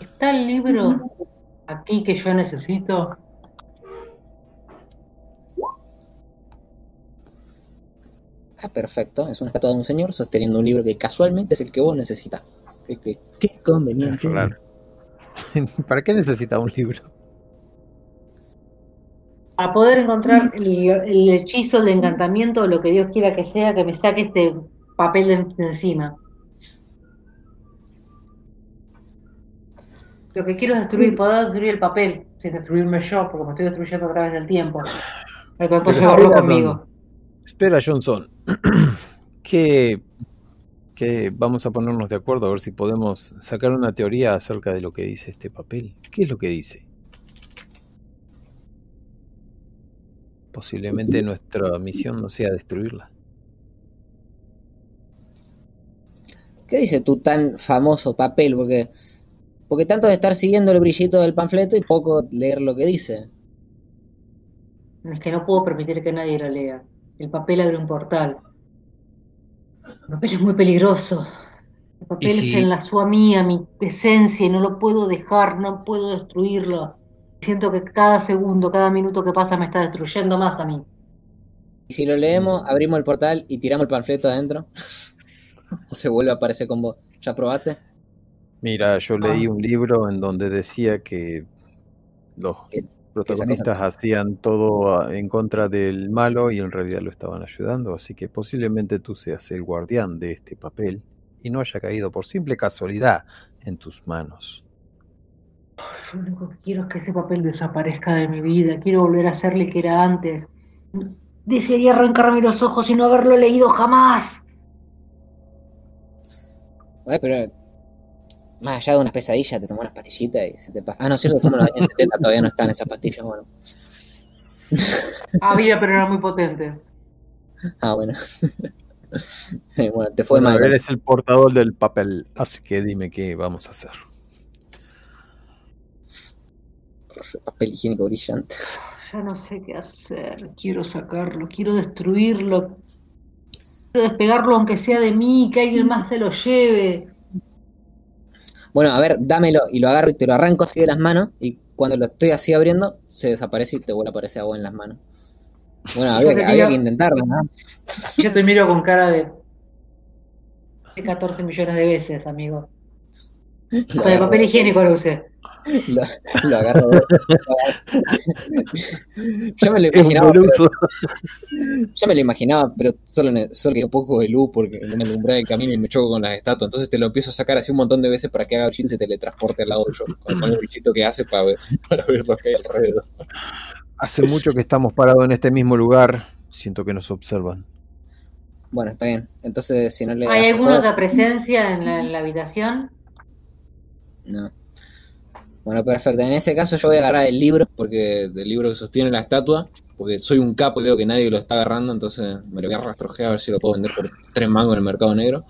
¿Está el libro aquí que yo necesito? Ah, perfecto. Es una estatua de un señor sosteniendo un libro que casualmente es el que vos necesitas. Qué, qué- qué conveniente. Es raro. [laughs] ¿Para qué necesita un libro? Para poder encontrar el, el hechizo, el encantamiento, o lo que Dios quiera que sea, que me saque este papel de, de encima. Lo que quiero es destruir, poder destruir el papel, sin destruirme yo, porque me estoy destruyendo a través del tiempo. Me Pero llevarlo espera, conmigo. Espera, Johnson. [clears throat] que, que vamos a ponernos de acuerdo a ver si podemos sacar una teoría acerca de lo que dice este papel. ¿Qué es lo que dice? Posiblemente nuestra misión no sea destruirla. ¿Qué dice tu tan famoso papel? Porque, porque tanto de estar siguiendo el brillito del panfleto y poco leer lo que dice. Es que no puedo permitir que nadie lo lea. El papel abre un portal. El papel es muy peligroso. El papel ¿Y es si- en la sua mía, mi esencia, y no lo puedo dejar, no puedo destruirlo. Siento que cada segundo, cada minuto que pasa me está destruyendo más a mí. Y si lo leemos, abrimos el portal y tiramos el panfleto adentro. [laughs] ¿O se vuelve a aparecer con vos? ¿Ya probaste? Mira, yo Ah. leí un libro en donde decía que los ¿Qué- protagonistas hacían todo a- en contra del malo y en realidad lo estaban ayudando, así que posiblemente tú seas el guardián de este papel y no haya caído por simple casualidad en tus manos. Lo único que quiero es que ese papel desaparezca de mi vida. Quiero volver a ser lo que era antes. Desearía arrancarme los ojos y no haberlo leído jamás. Pero más allá de unas pesadillas, te tomas unas pastillitas y se te pasa. Ah, no, cierto, como en los años [laughs] 70 todavía no están esas pastillas, bueno. [laughs] Había, pero eran muy potentes. Ah, bueno. Sí, [laughs] bueno, te fue Bueno, mal. eres el portador del papel, así que dime qué vamos a hacer. Papel higiénico brillante. Ya no sé qué hacer. Quiero sacarlo, quiero destruirlo. Quiero despegarlo aunque sea de mí, que alguien más se lo lleve. Bueno, a ver, dámelo y lo agarro y te lo arranco así de las manos y cuando lo estoy así abriendo se desaparece y te vuelve a aparecer a vos en las manos. Bueno, había, que, había intentarlo, ¿no? Yo te miro con cara de... de 14 millones de veces, amigo. [laughs] Con el agarro, papel higiénico lo usé. Lo, lo agarro. Yo me lo [laughs] imaginaba, pero, yo me lo imaginaba, pero solo, solo que un poco de luz porque en el umbral del camino y me choco con las estatuas. Entonces te lo empiezo a sacar así un montón de veces para que haga y se teletransporte al lado yo. Con, con el bichito que hace para ver, para ver lo que hay alrededor. Hace mucho que estamos parados en este mismo lugar. Siento que nos observan. Bueno, está bien. Entonces, si no le ¿Hay alguna otra presencia en la, en la habitación? No. Bueno, perfecto. En ese caso yo voy a agarrar el libro, porque del libro que sostiene la estatua, porque soy un capo y veo que nadie lo está agarrando, entonces me lo voy a rastrojear a ver si lo puedo vender por tres mangos en el mercado negro.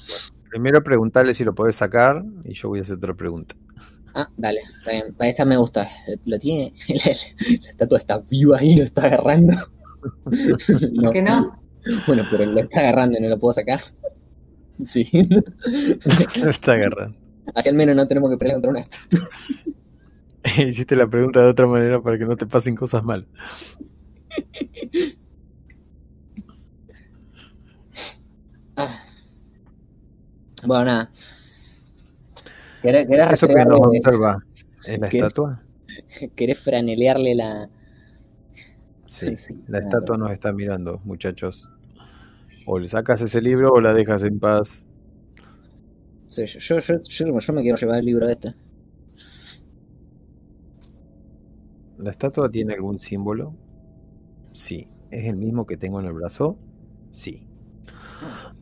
Primero preguntarle si lo podés sacar y yo voy a hacer otra pregunta. Ah, dale, está bien. Para esa me gusta. Lo tiene. [laughs] La, la estatua está viva ahí, lo está agarrando. [laughs] No, ¿Por qué no? Bueno, pero lo está agarrando y no lo puedo sacar. Sí. [laughs] Lo está agarrando. Así al menos no tenemos que pelear contra una estatua. [laughs] Hiciste la pregunta de otra manera para que no te pasen cosas mal. Ah. Bueno, nada. ¿Querés, querés Eso que nos observa es la [laughs] estatua. ¿Querés franelearle la, Sí, Sí, la estatua nos está mirando, muchachos. O le sacas ese libro o la dejas en paz. Sí, yo, yo, yo, yo, yo me quiero llevar el libro este. ¿La estatua tiene algún símbolo? Sí. ¿Es el mismo que tengo en el brazo? Sí.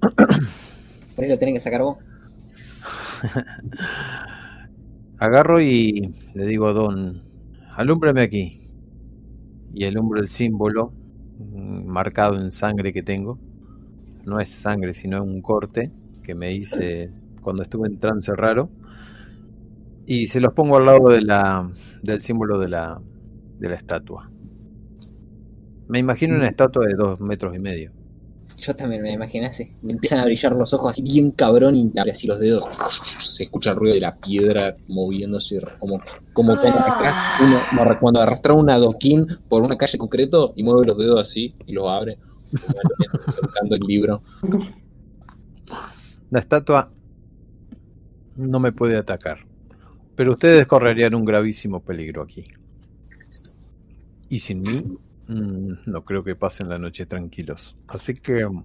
Por ahí lo tenés que sacar vos. [laughs] Agarro y le digo a Don, alúmbrame aquí. Y alumbro el símbolo mm, marcado en sangre que tengo. No es sangre, sino un corte que me hice cuando estuve en trance raro. Y se los pongo al lado de la, del símbolo de la, de la estatua. Me imagino una estatua de dos metros y medio. Yo también me imaginé así. Me empiezan a brillar los ojos así bien cabrón y así los dedos. Se escucha el ruido de la piedra moviéndose como, como cuando arrastras uno- no, cuando arrastras un adoquín por una calle concreto y mueve los dedos así y los abre. soltando el libro. La estatua no me puede atacar. Pero ustedes correrían un gravísimo peligro aquí. Y sin mí, mm, no creo que pasen la noche tranquilos. Así que mm,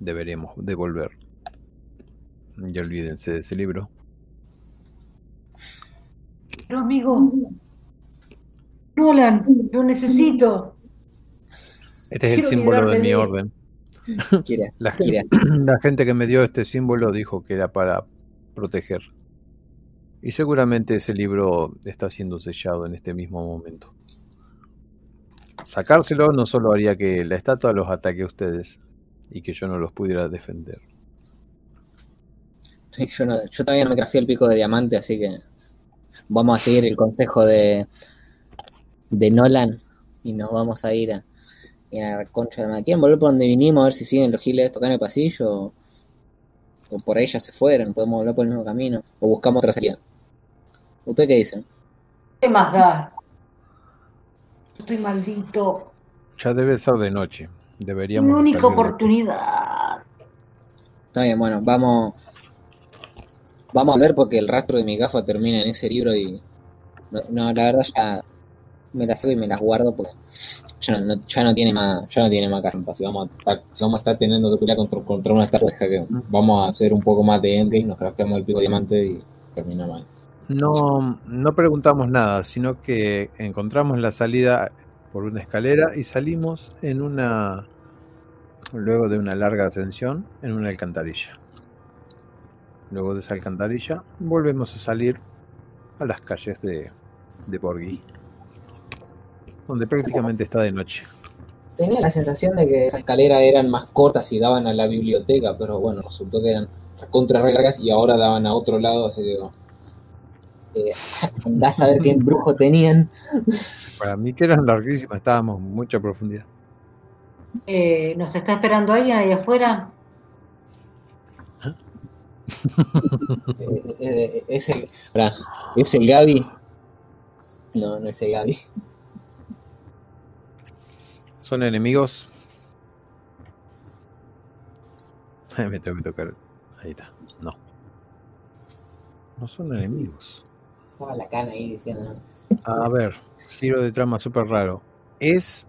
deberemos devolver. Ya olvídense de ese libro. Pero amigo, Nolan, lo necesito. Este es el símbolo de mi de- orden. Quiere, [laughs] La, quiere. la gente que me dio este símbolo dijo que era para proteger. Y seguramente ese libro está siendo sellado en este mismo momento. Sacárselo no solo haría que la estatua los ataque a ustedes y que yo no los pudiera defender. Sí, Yo, no- yo todavía no me crafté el pico de diamante, así que vamos a seguir el consejo de, de Nolan y nos vamos a ir a, a la concha de la madre. ¿Quieren volver por donde vinimos a ver si siguen los giles tocando el pasillo? O, o por ahí ya se fueron, podemos volver por el mismo camino. O buscamos otra salida. ¿Ustedes qué dicen? ¿Qué más da? Estoy maldito. Ya debe ser de noche. Mi Deberíamos única de aquí. oportunidad. Está bien, bueno, vamos. Vamos a ver porque el rastro de mi gafa termina en ese libro y. No, no, la verdad ya me las saco y me las guardo porque ya no, no- ya no tiene más, ya no tiene más carne. Si vamos, a estar, si vamos a estar teniendo que pelear contra, contra una Wars, que vamos a hacer un poco más de endgame, nos crafteamos el pico diamante y terminamos ahí. No, no preguntamos nada, sino que encontramos la salida por una escalera y salimos en una, luego de una larga ascensión, en una alcantarilla. Luego de esa alcantarilla volvemos a salir a las calles de, de Borghi, donde prácticamente está de noche. Tenía la sensación de que Esas escaleras eran más cortas y daban a la biblioteca, pero bueno, resultó que eran contra y ahora daban a otro lado, así que eh, a ver qué brujo tenían. Para mí que eran larguísimas, estábamos en mucha profundidad. Eh, ¿Nos está esperando alguien ahí afuera? [laughs] Eh, eh, es el. pará, ¿Es el Gaby? No, no es el Gaby. ¿Son enemigos? [laughs] Me tengo que tocar. Ahí está. No. No son enemigos. Estaba la cana ahí diciendo. A ver, giro de trama súper raro. Es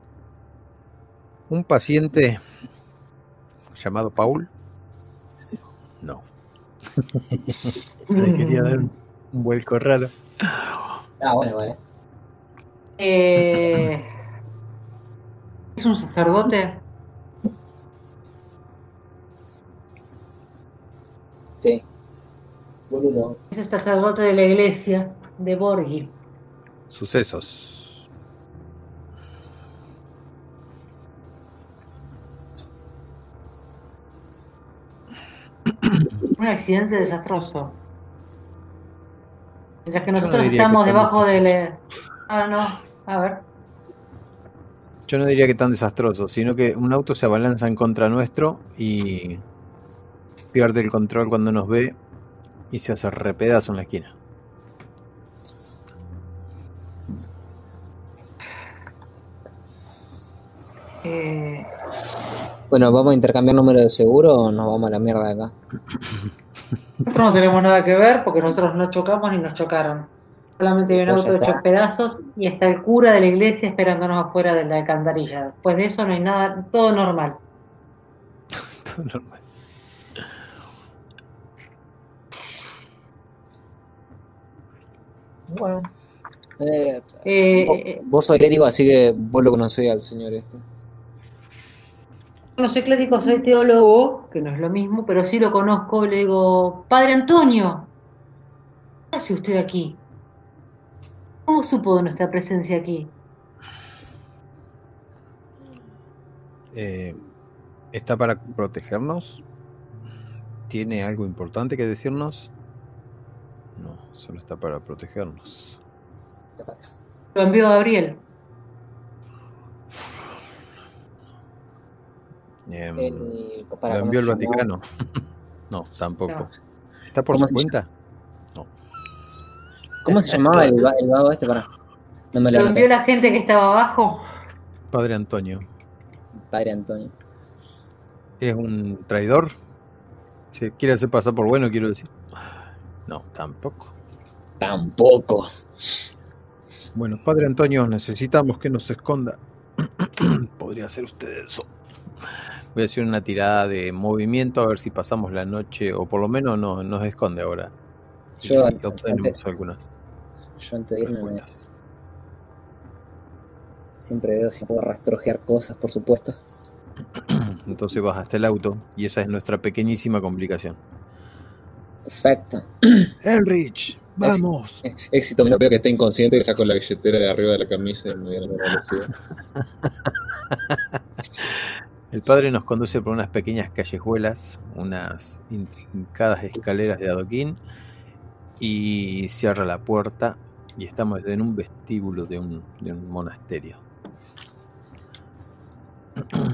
un paciente llamado Paul. Sí. No. Le quería dar un vuelco raro. Ah, bueno, vale. Eh, ¿Es un sacerdote? Sí. Boludo. Es el sacerdote de la iglesia de Borghi. Sucesos. Un accidente desastroso. Mientras que no nosotros que estamos debajo del... Ah, no. A ver. Yo no diría que tan desastroso, sino que un auto se abalanza en contra nuestro y pierde el control cuando nos ve y se hace repedazo en la esquina. Eh, Bueno, ¿vamos a intercambiar número de seguro o nos vamos a la mierda de acá? nosotros no tenemos nada que ver porque nosotros no chocamos ni nos chocaron. Solamente hay un auto hecho pedazos y está el cura de la iglesia esperándonos afuera de la alcantarilla. Después de eso no hay nada, todo normal. [laughs] Todo normal. Bueno. Eh, Eh, vos, eh, vos sos clérigo, así que vos lo conocés al señor este. No soy clérigo, soy teólogo, que no es lo mismo, pero sí lo conozco le digo, Padre Antonio, ¿qué hace usted aquí? ¿Cómo supo de nuestra presencia aquí? Eh, ¿Está para protegernos? ¿Tiene algo importante que decirnos? No, solo está para protegernos. Lo envió Gabriel. Em, El- para ¿Lo envió el Vaticano? [laughs] no, tampoco. No. ¿Está por ¿Cómo su cuenta? ¿Cómo se llamaba el, va- el vago este? Para. No me lo Lo envió la gente que estaba abajo. Padre Antonio. Padre Antonio. ¿Es un traidor? ¿Se quiere hacer pasar por bueno, quiero decir? No, tampoco. Tampoco. Bueno, Padre Antonio, necesitamos que nos esconda. [clears throat] Podría ser usted eso. Voy a hacer una tirada de movimiento a ver si pasamos la noche o por lo menos no, nos esconde ahora. Yo, si obtenemos algunas Yo antes de irme me- siempre veo si puedo rastrojear cosas, por supuesto. [clears throat] Entonces vas hasta el auto y esa es nuestra pequeñísima complicación. Perfecto. [clears throat] Elrich, vamos. [laughs] Éxito. Mira, veo que está inconsciente y saco la billetera de arriba de la camisa y me voy a la velocidad. [laughs] El padre nos conduce por unas pequeñas callejuelas, unas intrincadas escaleras de adoquín y cierra la puerta y estamos en un vestíbulo de un, de un monasterio.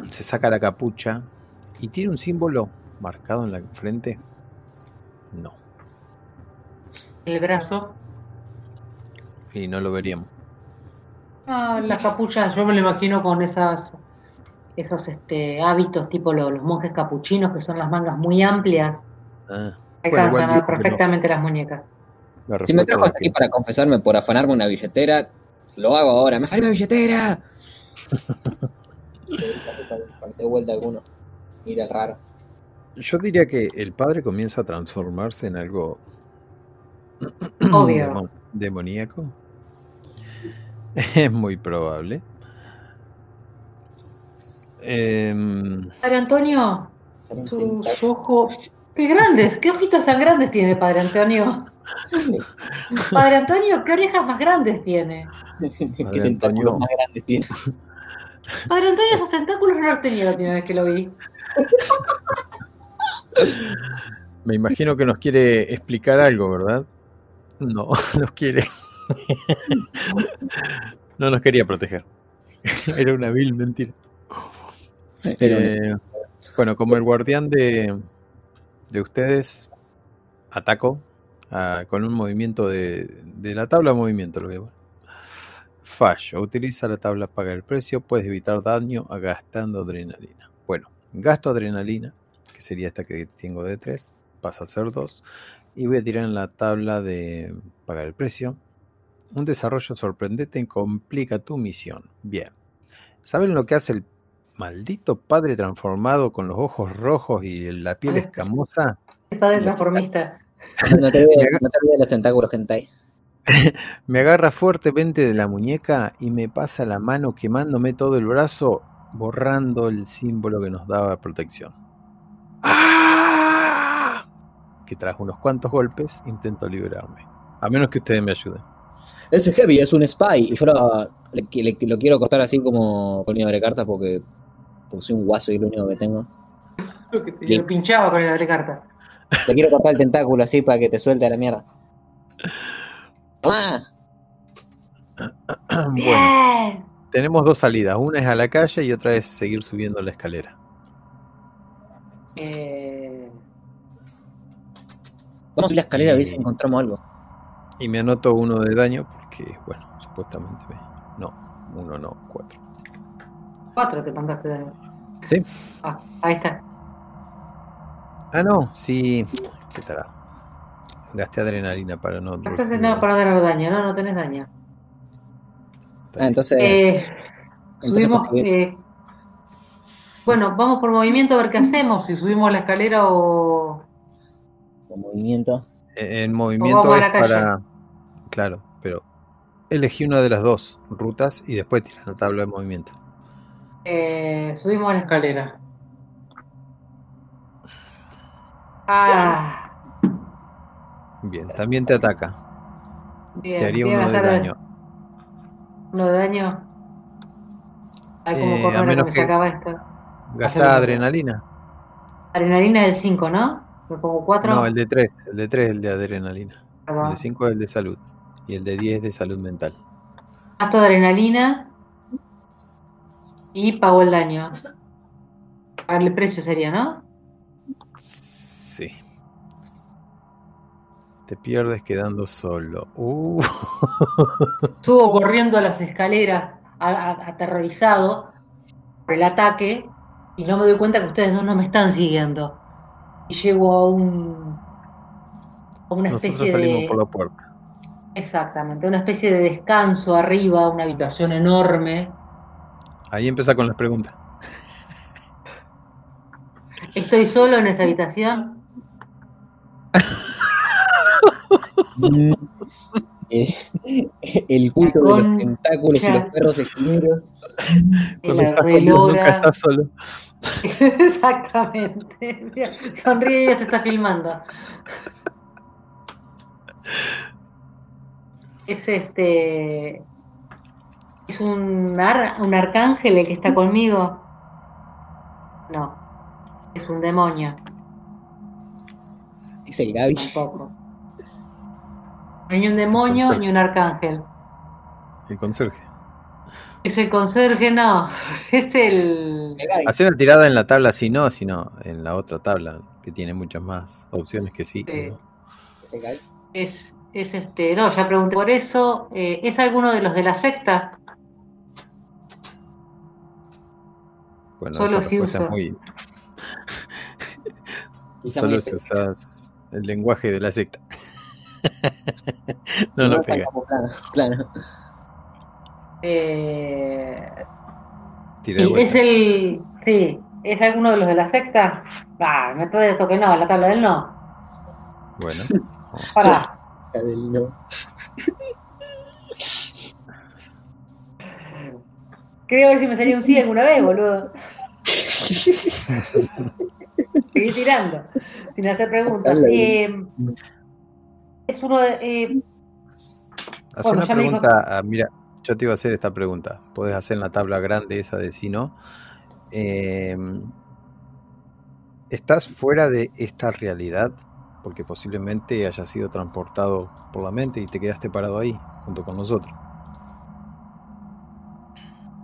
Se saca la capucha y tiene un símbolo marcado en la frente. No, El brazo. y no lo veríamos. Ah, las capuchas, yo me lo imagino con esas esos este, hábitos tipo lo- los, monjes capuchinos, que son las mangas muy amplias. Ah, Bueno, igual no. perfectamente las muñecas. la Si me trajo hasta aquí para confesarme por afanarme una billetera, lo hago ahora. ¡Me afané una billetera! [laughs] Parece vuelta alguno. Mira, raro. Yo diría que el padre comienza a transformarse en algo Obvio. [clears throat] demo- demoníaco. [laughs] Es muy probable. Em, Padre Antonio, tentáculos. ojos. ¡Qué grandes! ¿Qué ojitos tan grandes tiene Padre Antonio? [laughs] Padre Antonio, ¿qué orejas más grandes tiene? ¿Qué Padre tentáculos Antonio. más grandes tiene? Padre Antonio, esos tentáculos no los tenía la última vez que lo vi. [laughs] me imagino que nos quiere explicar algo, ¿verdad? No, [laughs] nos quiere. no nos quería proteger. Era una vil mentira. Eh, bueno, como el guardián de, de ustedes, ataco ah, con un movimiento de, de la tabla de movimiento, lo veo. Fallo. Utiliza la tabla paga el precio. Puedes evitar daño gastando adrenalina. Bueno, gasto adrenalina, que sería esta que tengo de 3, pasa a ser 2. Y voy a tirar en la tabla de pagar el precio. Un desarrollo sorprendente complica tu misión. Bien. ¿Saben lo que hace el maldito padre transformado con los ojos rojos y la piel escamosa? El padre transformista. [laughs] no, te olvides, no te los tentáculos, hentai. [laughs] Me agarra fuertemente de la muñeca y me pasa la mano quemándome todo el brazo, borrando el símbolo que nos daba protección. ¡Ah! Que tras unos cuantos golpes intento liberarme. A menos que ustedes me ayuden. Ese Heavy es un spy. Y yo lo, le- le- lo quiero cortar así como con mi abre cartas porque, porque soy un guaso y es lo único que tengo. Yo lo pinchaba con el abrecarta. Le quiero cortar el tentáculo así para que te suelte a la mierda. ¡Toma! [clears throat] bueno, Bien. tenemos dos salidas. Una es a la calle y otra es seguir subiendo la escalera. Eh, Vamos a la escalera a ver si encontramos algo. Y me anoto uno de daño porque, bueno, supuestamente me... No, uno no, cuatro. cuatro te mandaste daño. ¿Sí? Ah, ahí está. Ah, no, sí. ¿Qué tal? Gasté adrenalina para no. Entonces no, daño. para daño, no, no tenés daño. Ah, entonces, Eh, entonces subimos. eh, bueno, vamos por movimiento a ver qué hacemos. Si subimos la escalera o. con movimiento. El movimiento vamos a es para. Claro, pero elegí una de las dos rutas y después tira la tabla de movimiento. Eh, subimos la escalera. Ah, Bien, también te ataca. bien. Te haría uno de daño. Uno de daño. Ay, como Eh, a era que menos me que- sacaba esto. Gasta adrenalina. Adrenalina del 5, ¿no? Me pongo 4. No, el de 3. El de 3 es el de adrenalina. El Perdón. de 5 es el de salud. Y el de 10 es de salud mental. Gasto adrenalina y pago el daño. Pagarle precio sería, ¿no? Sí. Te pierdes quedando solo. Uh. [laughs] Subo corriendo a las escaleras a- a- aterrorizado por el ataque y no me doy cuenta que ustedes dos no me están siguiendo. Y llego a un a una Nosotros especie salimos de por la puerta. exactamente, una especie de descanso arriba, una habitación enorme. Ahí empieza con las preguntas. Estoy solo en esa habitación. [laughs] El culto de los tentáculos y los perros esquineros. El Cuando con Dios, nunca estás solo. [laughs] Exactamente. Sonríe y ya se está filmando. Es este. ¿Es un, ar- un arcángel el que está conmigo? No. Es un demonio, Es el Gaby. tampoco. No hay ni un demonio ni un arcángel. El conserje. Es el conserje, no. Es el. Hacer una tirada en la tabla si no, sino en la otra tabla, que tiene muchas más opciones que sí. Sí. ¿no? Es el Gaby. Es, es este. No, ya pregunté por eso. Eh, ¿Es alguno de los de la secta? Bueno, Solo esa si es muy. Solo usas el lenguaje de la secta. Si [laughs] no, no está pega. camuflado, Claro. Eh, es el. Sí, ¿es alguno de los de la secta? Ah, me trae esto que no, la tabla del no. Bueno, [laughs] Pará. Del no. Quería ver si me salía un sí alguna vez, boludo. [laughs] Seguí tirando, sin hacer preguntas. Eh, es uno de. eh, haz Bueno, una dijo- pregunta. ah, mira, yo te iba a hacer esta pregunta. Puedes hacer en la tabla grande esa de si no. Eh, ¿Estás fuera de esta realidad? Porque posiblemente hayas sido transportado por la mente y te quedaste parado ahí, junto con nosotros.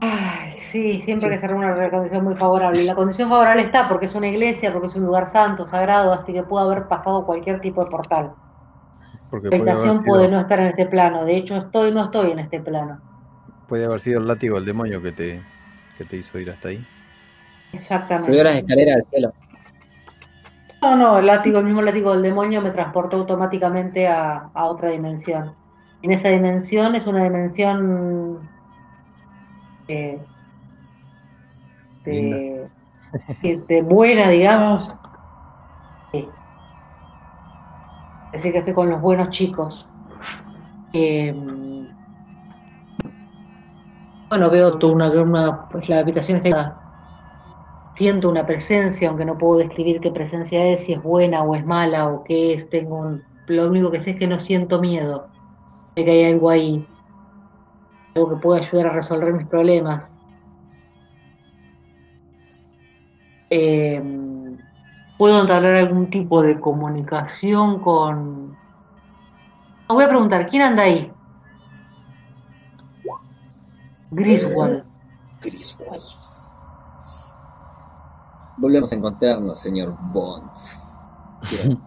Ay, sí, siempre que se reúne una condición muy favorable. Y la condición favorable está porque es una iglesia, porque es un lugar santo, sagrado, así que pudo haber pasado cualquier tipo de portal. Porque La puede sido, no estar en este plano. De hecho, estoy no estoy en este plano. puede haber sido el látigo del demonio que te, que te hizo ir hasta ahí. Exactamente. Subió las escaleras al cielo. No, no, el látigo, el mismo látigo del demonio me transportó automáticamente a, a otra dimensión. En esa dimensión es una dimensión eh, de buena, digamos. Sí. Así que estoy con los buenos chicos. Eh, bueno, veo toda una, una- pues la habitación está siento una presencia, aunque no puedo describir qué presencia es, si es buena o es mala o qué es, tengo un- lo único que sé es que no siento miedo, sé que hay algo ahí, algo que puede ayudar a resolver mis problemas. Eh, ¿Puedo entablar algún tipo de comunicación con... No, voy a preguntar, ¿quién anda ahí? Griswold. Griswold. Volvemos a encontrarnos, señor Bonds. [laughs]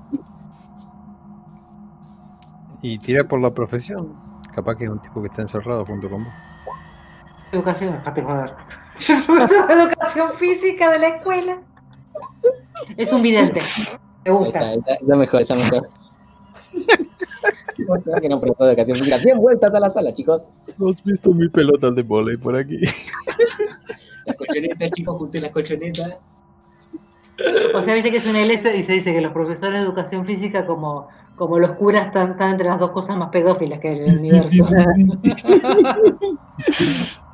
Y tira por la profesión. Capaz que es un tipo que está encerrado junto con vos. Educación, déjate joder. Profesor [laughs] de educación física de la escuela. Es un vidente. Me gusta. esa mejor, esa mejor. ¿Cómo te va que no profesor de educación física? 100 vueltas a la sala, chicos. ¿No has visto mi pelota de volei por aquí? Las colchonetas, chicos, junté las colchonetas. O sea, viste que es una iglesia y se dice que los profesores de educación física, como, como los curas, están, están entre las dos cosas más pedófilas que hay en el universo. [laughs]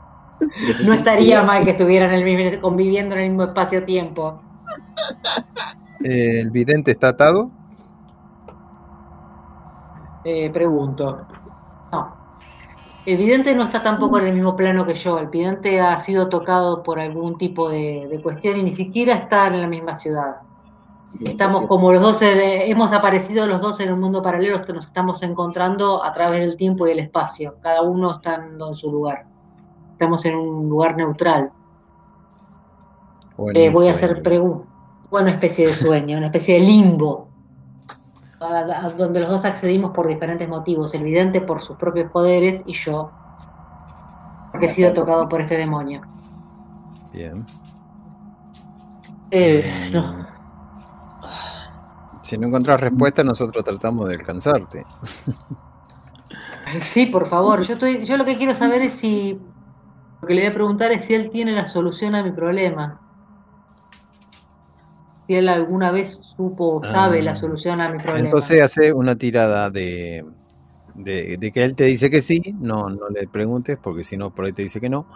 No estaría mal que estuvieran el mismo- conviviendo en el mismo espacio-tiempo. Eh, ¿El vidente está atado? Eh, pregunto. No. El vidente no está tampoco en el mismo plano que yo. El vidente ha sido tocado por algún tipo de, de cuestión y ni siquiera está en la misma ciudad. Estamos como los dos, hemos aparecido los dos en un mundo paralelo que nos estamos encontrando a través del tiempo y el espacio, cada uno estando en su lugar. Estamos en un lugar neutral. ¿O en Eh, voy a hacer preguntas. Una especie de sueño, una especie de limbo, a- a- donde los dos accedimos por diferentes motivos. El vidente por sus propios poderes y yo, porque he sido tocado por este demonio. Bien. Eh, Mm, no. Si no encontrás respuesta, nosotros tratamos de alcanzarte. Sí, por favor. Yo estoy, yo lo que quiero saber es si lo que le voy a preguntar es si él tiene la solución a mi problema. Si él alguna vez supo o sabe Ah. la solución a mi problema. Entonces hace una tirada de, de, de que él te dice que sí, no, no le preguntes, porque si no, por ahí te dice que no.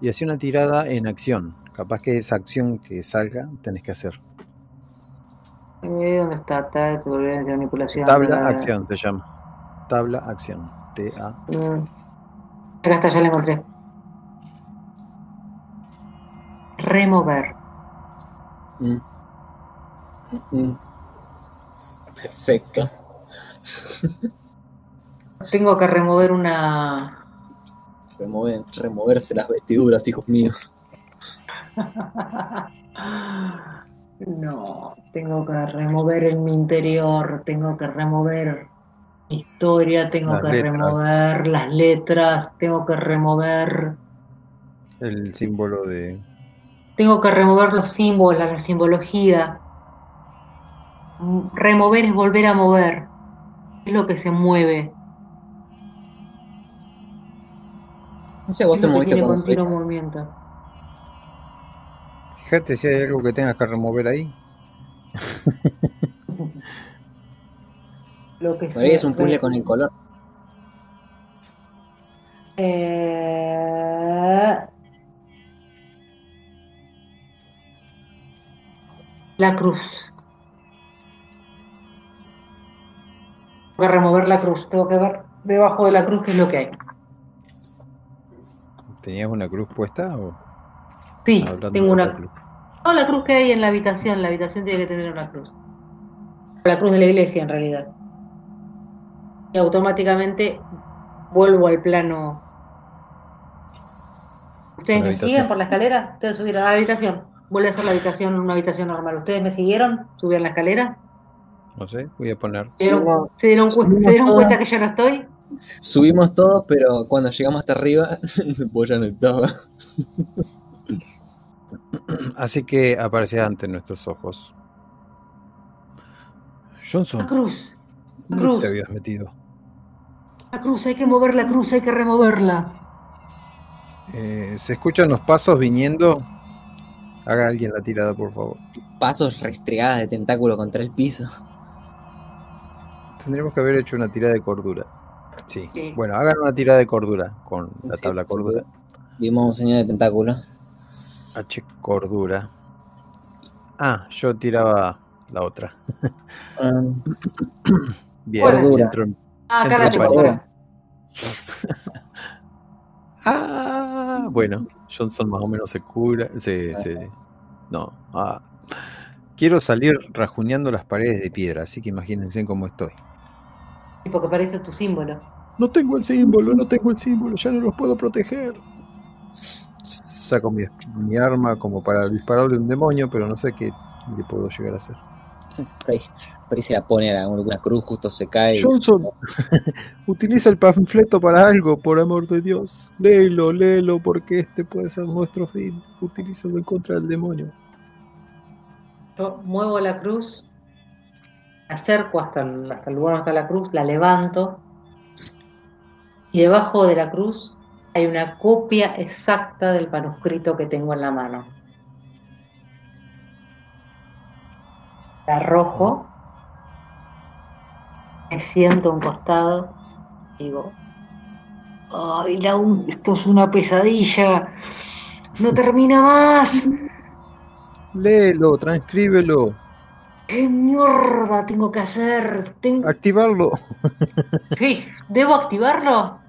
Y hace una tirada en acción. Capaz que esa acción que salga tenés que hacer. Eh, ¿Dónde está? Está turbulencia, manipulación. Tabla bla, bla, bla. acción se llama. Tabla acción. T-A. Mm. Acá está, ya la encontré. Remover. Mm. Mm. Perfecto. [laughs] Tengo que remover una. Remover, removerse las vestiduras, hijos míos. [laughs] No, tengo que remover en mi interior, tengo que remover mi historia, tengo Las que letras. remover las letras, tengo que remover El símbolo de Tengo que remover los símbolos, la simbología. Remover es volver a mover. Es lo que se mueve. No sé, vos Es te moviste tiene con continuo movimiento. Fíjate si hay algo que tengas que remover ahí. [laughs] Lo que Por ahí es un puzzle con el color. Eh, La cruz. Tengo que remover la cruz. Tengo que ver debajo de la cruz qué es lo que hay. ¿Tenías una cruz puesta o Sí, hablando tengo una cruz? No, la cruz que hay en la habitación. La habitación tiene que tener una cruz. La cruz de la iglesia, en realidad. Y automáticamente vuelvo al plano. ¿Ustedes me siguen por la escalera? Ustedes subieron a la habitación. Vuelve a ser la habitación, una habitación normal. ¿Ustedes me siguieron? ¿Subieron la escalera? No sé, voy a poner. ¿Se dieron, No. se dieron cu- Subimos se dieron todo. cuenta que ya no estoy? Subimos todos, pero cuando llegamos hasta arriba, [laughs] pues ya no estaba. Así que aparecía ante nuestros ojos. La Johnson, cruz. La ¿dónde cruz. te habías metido? La cruz, hay que mover la cruz, hay que removerla. Eh, ¿Se escuchan los pasos viniendo? Haga alguien la tirada, por favor. Pasos restregadas de tentáculo contra el piso. Tendríamos que haber hecho una tirada de cordura. Sí. Sí. Bueno, hagan una tirada de cordura con la Sí, tabla cordura. Vimos un señor de tentáculo. H cordura. Ah, yo tiraba la otra. Ah, [laughs] Bien, Cordura. entro en- Ah, acá la acá. [laughs] Ah, bueno, Johnson más o menos se cura, se, se- no, ah. Quiero salir rajuneando las paredes de piedra, así que imagínense cómo estoy. Sí, Porque parece tu símbolo. No tengo el símbolo, no tengo el símbolo, ya no los puedo proteger. Saco mi, mi arma como para dispararle a un demonio, pero no sé qué le puedo llegar a hacer. Por, ahí, por ahí se la pone a una cruz, justo se cae. y- Johnson, [laughs] utiliza el panfleto para algo, por amor de Dios. Léelo, léelo, porque este puede ser nuestro fin. Utilízalo en contra del demonio. Yo muevo la cruz, me acerco hasta el, hasta el lugar donde está la cruz, la levanto y debajo de la cruz hay una copia exacta del manuscrito que tengo en la mano. La arrojo, me siento a un costado, digo, ay, la un- esto es una pesadilla, no termina más. Léelo, transcríbelo, ¿Qué mierda tengo que hacer? Tengo... activarlo. Sí, ¿Debo activarlo?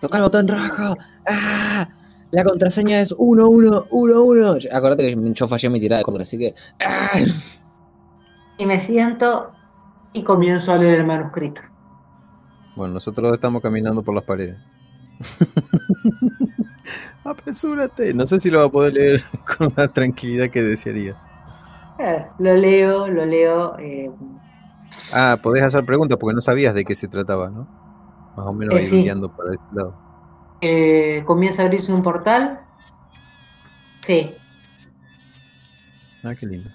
Toca el botón rojo. ¡Ah! La contraseña es 1111. Acordate que yo fallé mi tirada de cordura, así que. ¡Ah! Y me siento y comienzo a leer el manuscrito. Bueno, nosotros estamos caminando por las paredes. [laughs] Apresúrate. No sé si lo va a poder leer [laughs] con la tranquilidad que desearías. Eh, lo leo, lo leo. eh, Ah, podés hacer preguntas porque no sabías de qué se trataba, ¿no? Más o menos Eh, ahí sí. guiando para ese lado. Eh, comienza a abrirse un portal. Sí, Ah, qué lindo.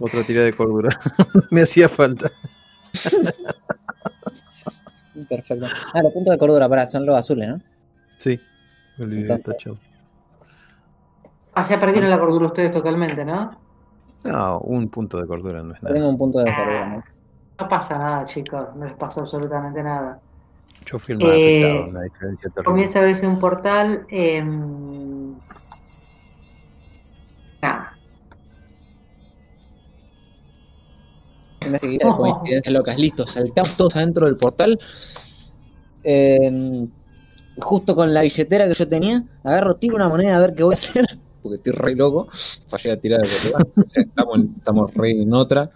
Otra tira de cordura. [laughs] Me hacía falta. [laughs] Perfecto. Ah, los puntos de cordura, pará, son los azules, ¿no? Sí. Me olvidé, Entonces- tachado. ah, ya perdieron la cordura ustedes totalmente, ¿no? No, un punto de cordura no es nada. Tengo un punto de cordura, ¿no? No pasa nada, chicos, no les pasó absolutamente nada. Yo fui el más Eh, afectado, una diferencia terrible. Comienza a abrirse un portal. em, Nada. Una seguida de coincidencias locas. Listo, saltamos todos adentro del portal. Eh, justo con la billetera que yo tenía, agarro, tiro una moneda a ver qué voy a hacer. [laughs] Porque estoy re loco. Fallé la tirada de [laughs] estamos, estamos re en otra.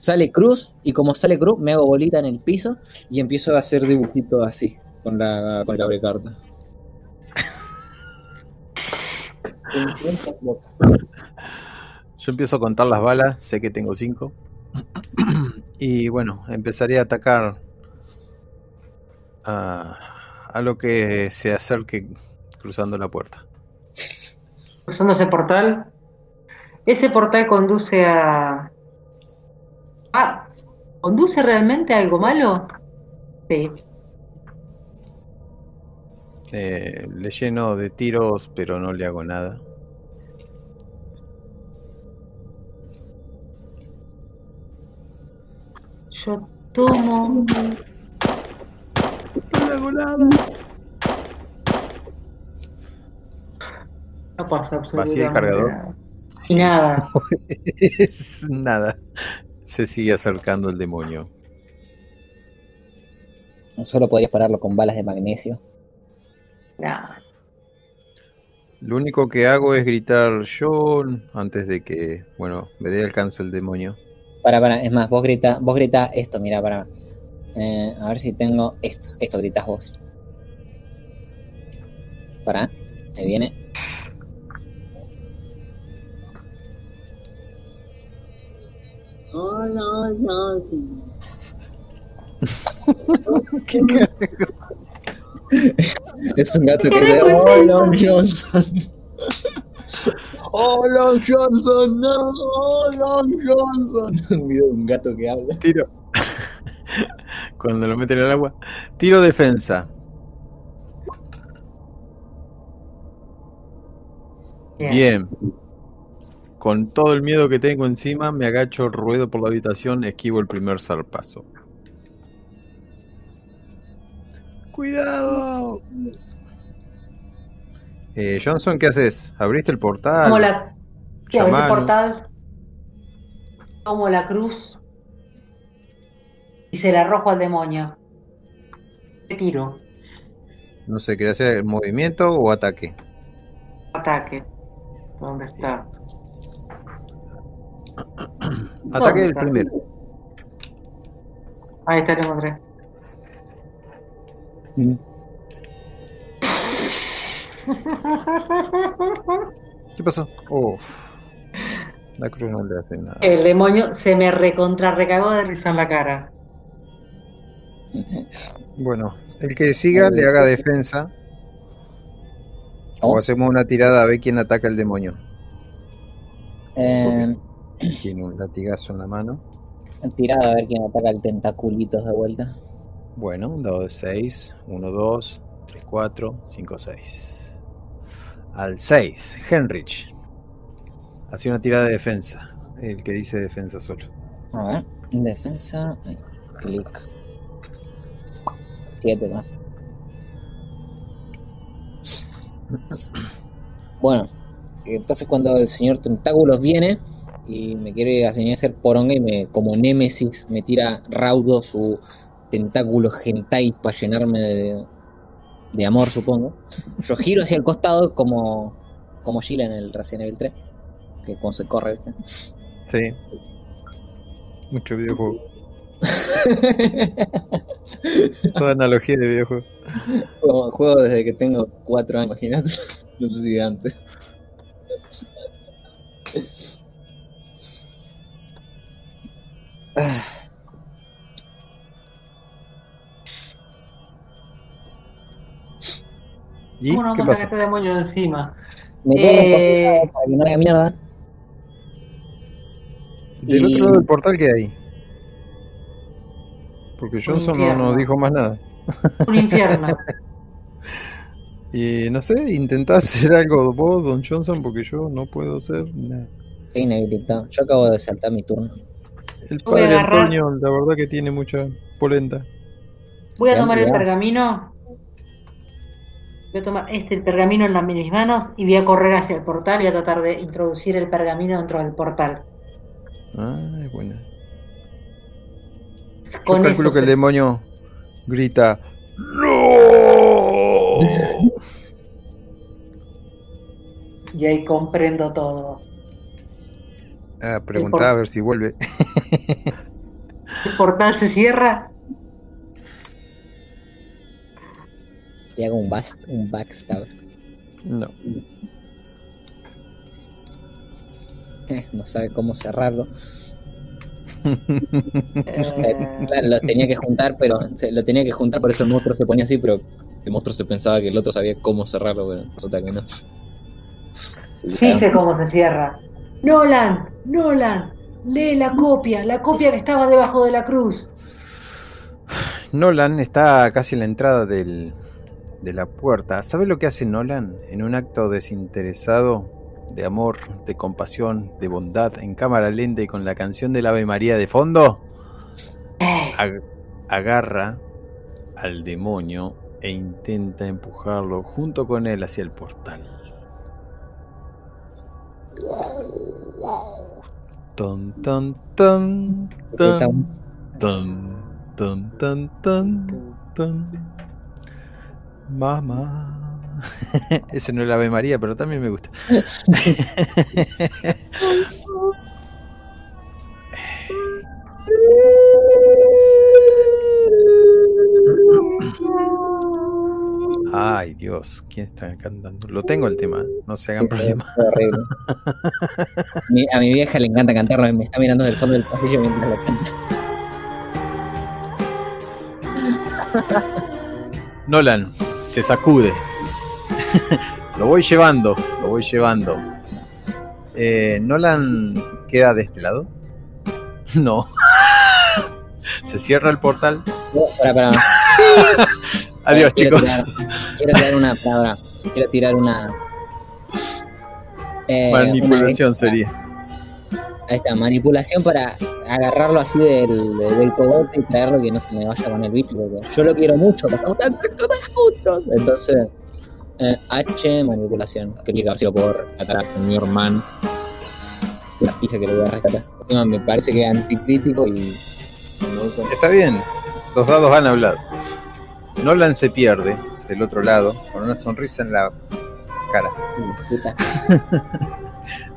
Sale cruz, y como sale cruz, me hago bolita en el piso y empiezo a hacer dibujitos así, con la, con la. [laughs] Yo empiezo a contar las balas, sé que tengo cinco. [clears throat] y bueno, empezaré a atacar a, a lo que se acerque cruzando la puerta. Cruzando ese portal. Ese portal conduce a. Ah, ¿conduce realmente a algo malo? Sí. Eh, le lleno de tiros, pero no le hago nada. Yo tomo. No le hago nada. No pasa absolutamente Vacía el cargador. nada. Nada. [laughs] Es nada. Se sigue acercando el demonio. Solo podrías pararlo con balas de magnesio. nada. Lo único que hago es gritar yo antes de que, bueno, me dé alcance el demonio. Para, para, es más, vos grita, vos grita esto, mira, para. Eh, a ver si tengo esto, esto gritas vos. Para, ahí viene. Es un gato que dice, oh, Long Johnson. Oh, Long Johnson, no, oh, Long Johnson. [laughs] Un video de un gato que habla. Tiro. Cuando lo meten al agua. Tiro defensa. Bien. Bien. Con todo el miedo que tengo encima, me agacho, ruedo por la habitación, esquivo el primer zarpazo. ¡Cuidado! Eh, Johnson, ¿qué haces? ¿Abriste el portal? Tomo la. ¿Qué abre el portal? Tomo la cruz. Y se la arrojo al demonio. ¿Qué tiro? No sé, ¿querés hacer movimiento o ataque? Ataque. ¿Dónde está? Ataque el primero. Ahí está, lo encontré. [laughs] ¿Qué pasó? Uf. La cruz no le hace nada. El demonio se me recontra recagó de risa en la cara. Bueno, el que siga le haga defensa. O Oh. hacemos una tirada a ver quién ataca al demonio. Eh, Tiene un latigazo en la mano. tirada a ver quién ataca el tentaculitos de vuelta. Bueno, un dado de 6. 1, 2, 3, 4, 5, 6. Al 6, Henrich. Hace una tirada de defensa. El que dice defensa solo. A ver, defensa, clic. 7 más. Bueno, entonces cuando el señor Tentáculos viene y me quiere hacer poronga y me, como Némesis me tira raudo su tentáculo hentai para llenarme de, de amor, supongo. Yo giro hacia el costado como, como Sheila en el Resident Evil 3, que cuando se corre, ¿viste? Sí. Mucho videojuego. [laughs] Toda analogía de videojuego. Juego, juego desde que tengo 4 años, imagínate. No sé si de antes. ¿Y ¿Cómo no qué vamos a pasa? este demonio de encima? Me Eh. para que no haga mierda. Del y- otro lado del portal, ¿qué hay? Porque Johnson no nos dijo más nada. Un infierno. [laughs] Y no sé, intentá hacer algo vos, Don Johnson, porque yo no puedo hacer nada. Estoy inhabilitado. Yo acabo de saltar mi turno. El padre Antonio, la verdad que tiene mucha polenta. Voy a tomar el pergamino. Voy a tomar este el pergamino en las- mis manos y voy a correr hacia el portal y a tratar de introducir el pergamino dentro del portal. Ah, es buena. Yo Con calculo eso que el demonio grita ¡No! [laughs] Y ahí comprendo todo. Ah, preguntaba a ver si vuelve. El portal se cierra. Le hago un, bast un backstab. No. Eh, no sabe cómo cerrarlo. Eh, Claro, lo tenía que juntar, pero se, lo tenía que juntar, por eso el monstruo se ponía así, pero el monstruo se pensaba que el otro sabía cómo cerrarlo, pero resulta que no. Sí, Fíjate cómo se cierra. Nolan, Nolan, lee la copia, la copia que estaba debajo de la cruz. Nolan está casi en la entrada del- de la puerta. ¿Sabe lo que hace Nolan? En un acto desinteresado de amor, de compasión, de bondad, en cámara lenta y con la canción del Ave María de fondo, Eh, ag- agarra al demonio e intenta empujarlo junto con él hacia el portal. Ton, ton, ton, ton, ton, ton, ton, ton, ton. Mamá. [laughs] Ese no es el Ave María, pero también me gusta. [laughs] Ay, Dios, ¿quién está cantando? Lo tengo el tema, no se hagan problema. Fue horrible. [laughs] Mi- a mi vieja le encanta cantarlo, me está mirando del fondo del pasillo mientras lo canta. Nolan se sacude. [laughs] lo voy llevando, lo voy llevando. Eh, Nolan queda de este lado. [laughs] No. se cierra el portal. No, pará, pará. Adiós, quiero chicos. Tirar, quiero tirar una palabra. Quiero tirar una. eh, Manipulación una- sería. Ahí está, manipulación para agarrarlo así del, del cogote y traerlo que no se me vaya con el bicho, porque yo lo quiero mucho, pasamos tantas cosas juntos. Entonces, eh, H, manipulación. Clic a ver si lo puedo rescatar a señor Man. La pija que lo voy a rescatar. Encima me parece que es anticrítico y. Está bien, los dados han hablado. Nolan se pierde del otro lado con una sonrisa en la cara. [laughs]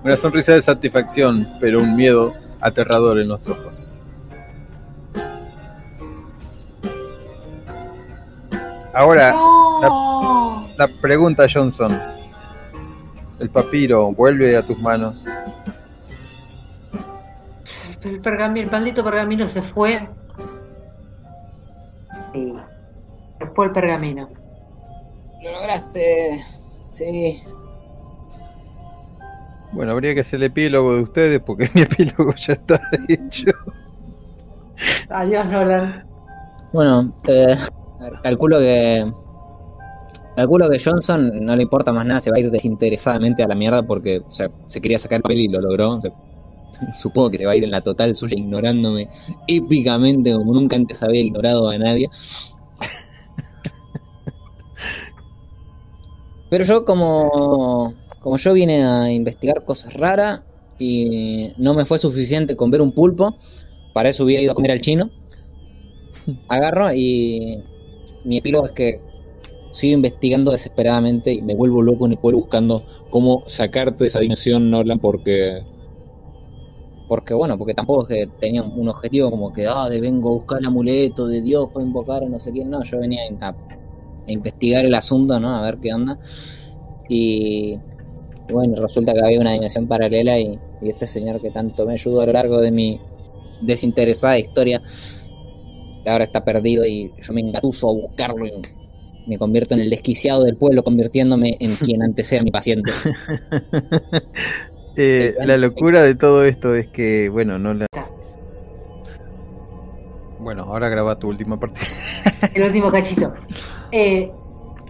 Una sonrisa de satisfacción, pero un miedo aterrador en los ojos. Ahora, no. la pregunta Johnson. El papiro vuelve a tus manos. El, pergamino, el maldito pergamino se fue. Sí. Fue el pergamino. Lo lograste. Sí. Bueno, habría que hacer el epílogo de ustedes porque [laughs] mi epílogo ya está hecho. Adiós, Nolan. Bueno, eh, calculo que. Calculo que Johnson no le importa más nada, se va a ir desinteresadamente a la mierda porque o sea, se quería sacar el papel y lo logró. o sea, [laughs] supongo que se va a ir en la total suya ignorándome épicamente como nunca antes había ignorado a nadie. Pero yo como, como yo vine a investigar cosas raras y no me fue suficiente con ver un pulpo, para eso hubiera ido a comer al chino. Agarro y mi epílogo es que sigo investigando desesperadamente y me vuelvo loco en el pueblo buscando cómo sacarte de esa dimensión, Nolan, porque... Porque bueno, porque tampoco es que tenía un objetivo como que, ah, de vengo a buscar el amuleto de Dios para invocar a no sé quién, no, yo venía a, a investigar el asunto, ¿no? A ver qué onda. Y bueno, resulta que había una dimensión paralela y, y este señor que tanto me ayudó a lo largo de mi desinteresada historia, ahora está perdido y yo me engatuso a buscarlo y me convierto en el desquiciado del pueblo, convirtiéndome en quien antes era mi paciente. [laughs] Eh, la locura de todo esto es que, bueno, no la... Bueno, ahora graba tu última parte. El último cachito. Eh,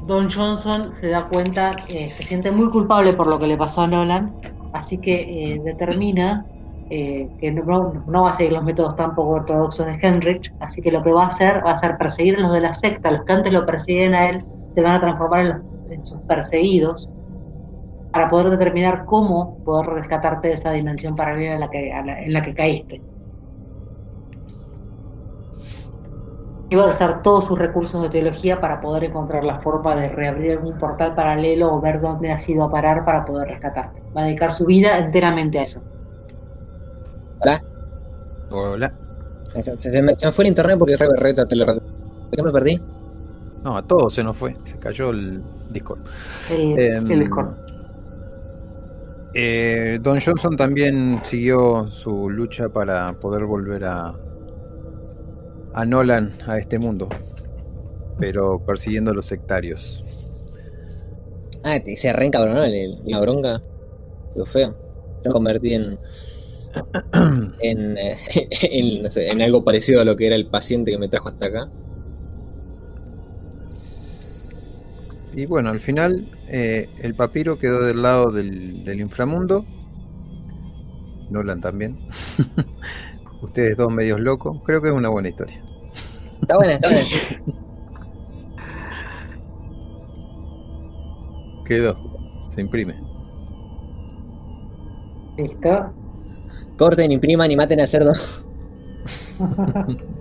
Don Johnson se da cuenta, eh, se siente muy culpable por lo que le pasó a Nolan, así que eh, determina eh, que no, no- va a seguir los métodos tan poco ortodoxos de Henrich, así que lo que va a hacer va a ser perseguir a los de la secta, los que antes lo persiguen a él, se van a transformar en, los- en sus perseguidos para poder determinar cómo poder rescatarte de esa dimensión paralela en la que, la- en la que caíste. Va a usar todos sus recursos de teología para poder encontrar la forma de reabrir algún portal paralelo o ver dónde has ido a parar para poder rescatarte. Va a dedicar su vida enteramente a eso. Hola. Se, se- se me, se me fue el internet porque re berreta te lo re- ¿Qué me perdí? No, a todos se nos fue. Se cayó el Discord. El, Em, el Discord. Eh, Don Johnson también siguió su lucha para poder volver a, a Nolan a este mundo. pero persiguiendo a los sectarios. Ah, te- se reencabronó el- la bronca. Qué feo. Convertí en. [clears throat] En, eh, [laughs] en, no sé, en algo parecido a lo que era el paciente que me trajo hasta acá. Y bueno, al final eh, el papiro quedó del lado del, del inframundo. Nolan también. [laughs] Ustedes dos medios locos. Creo que es una buena historia. Está buena, está buena. Quedó. Se imprime. ¿Listo? Corten, impriman y maten al cerdo. [laughs]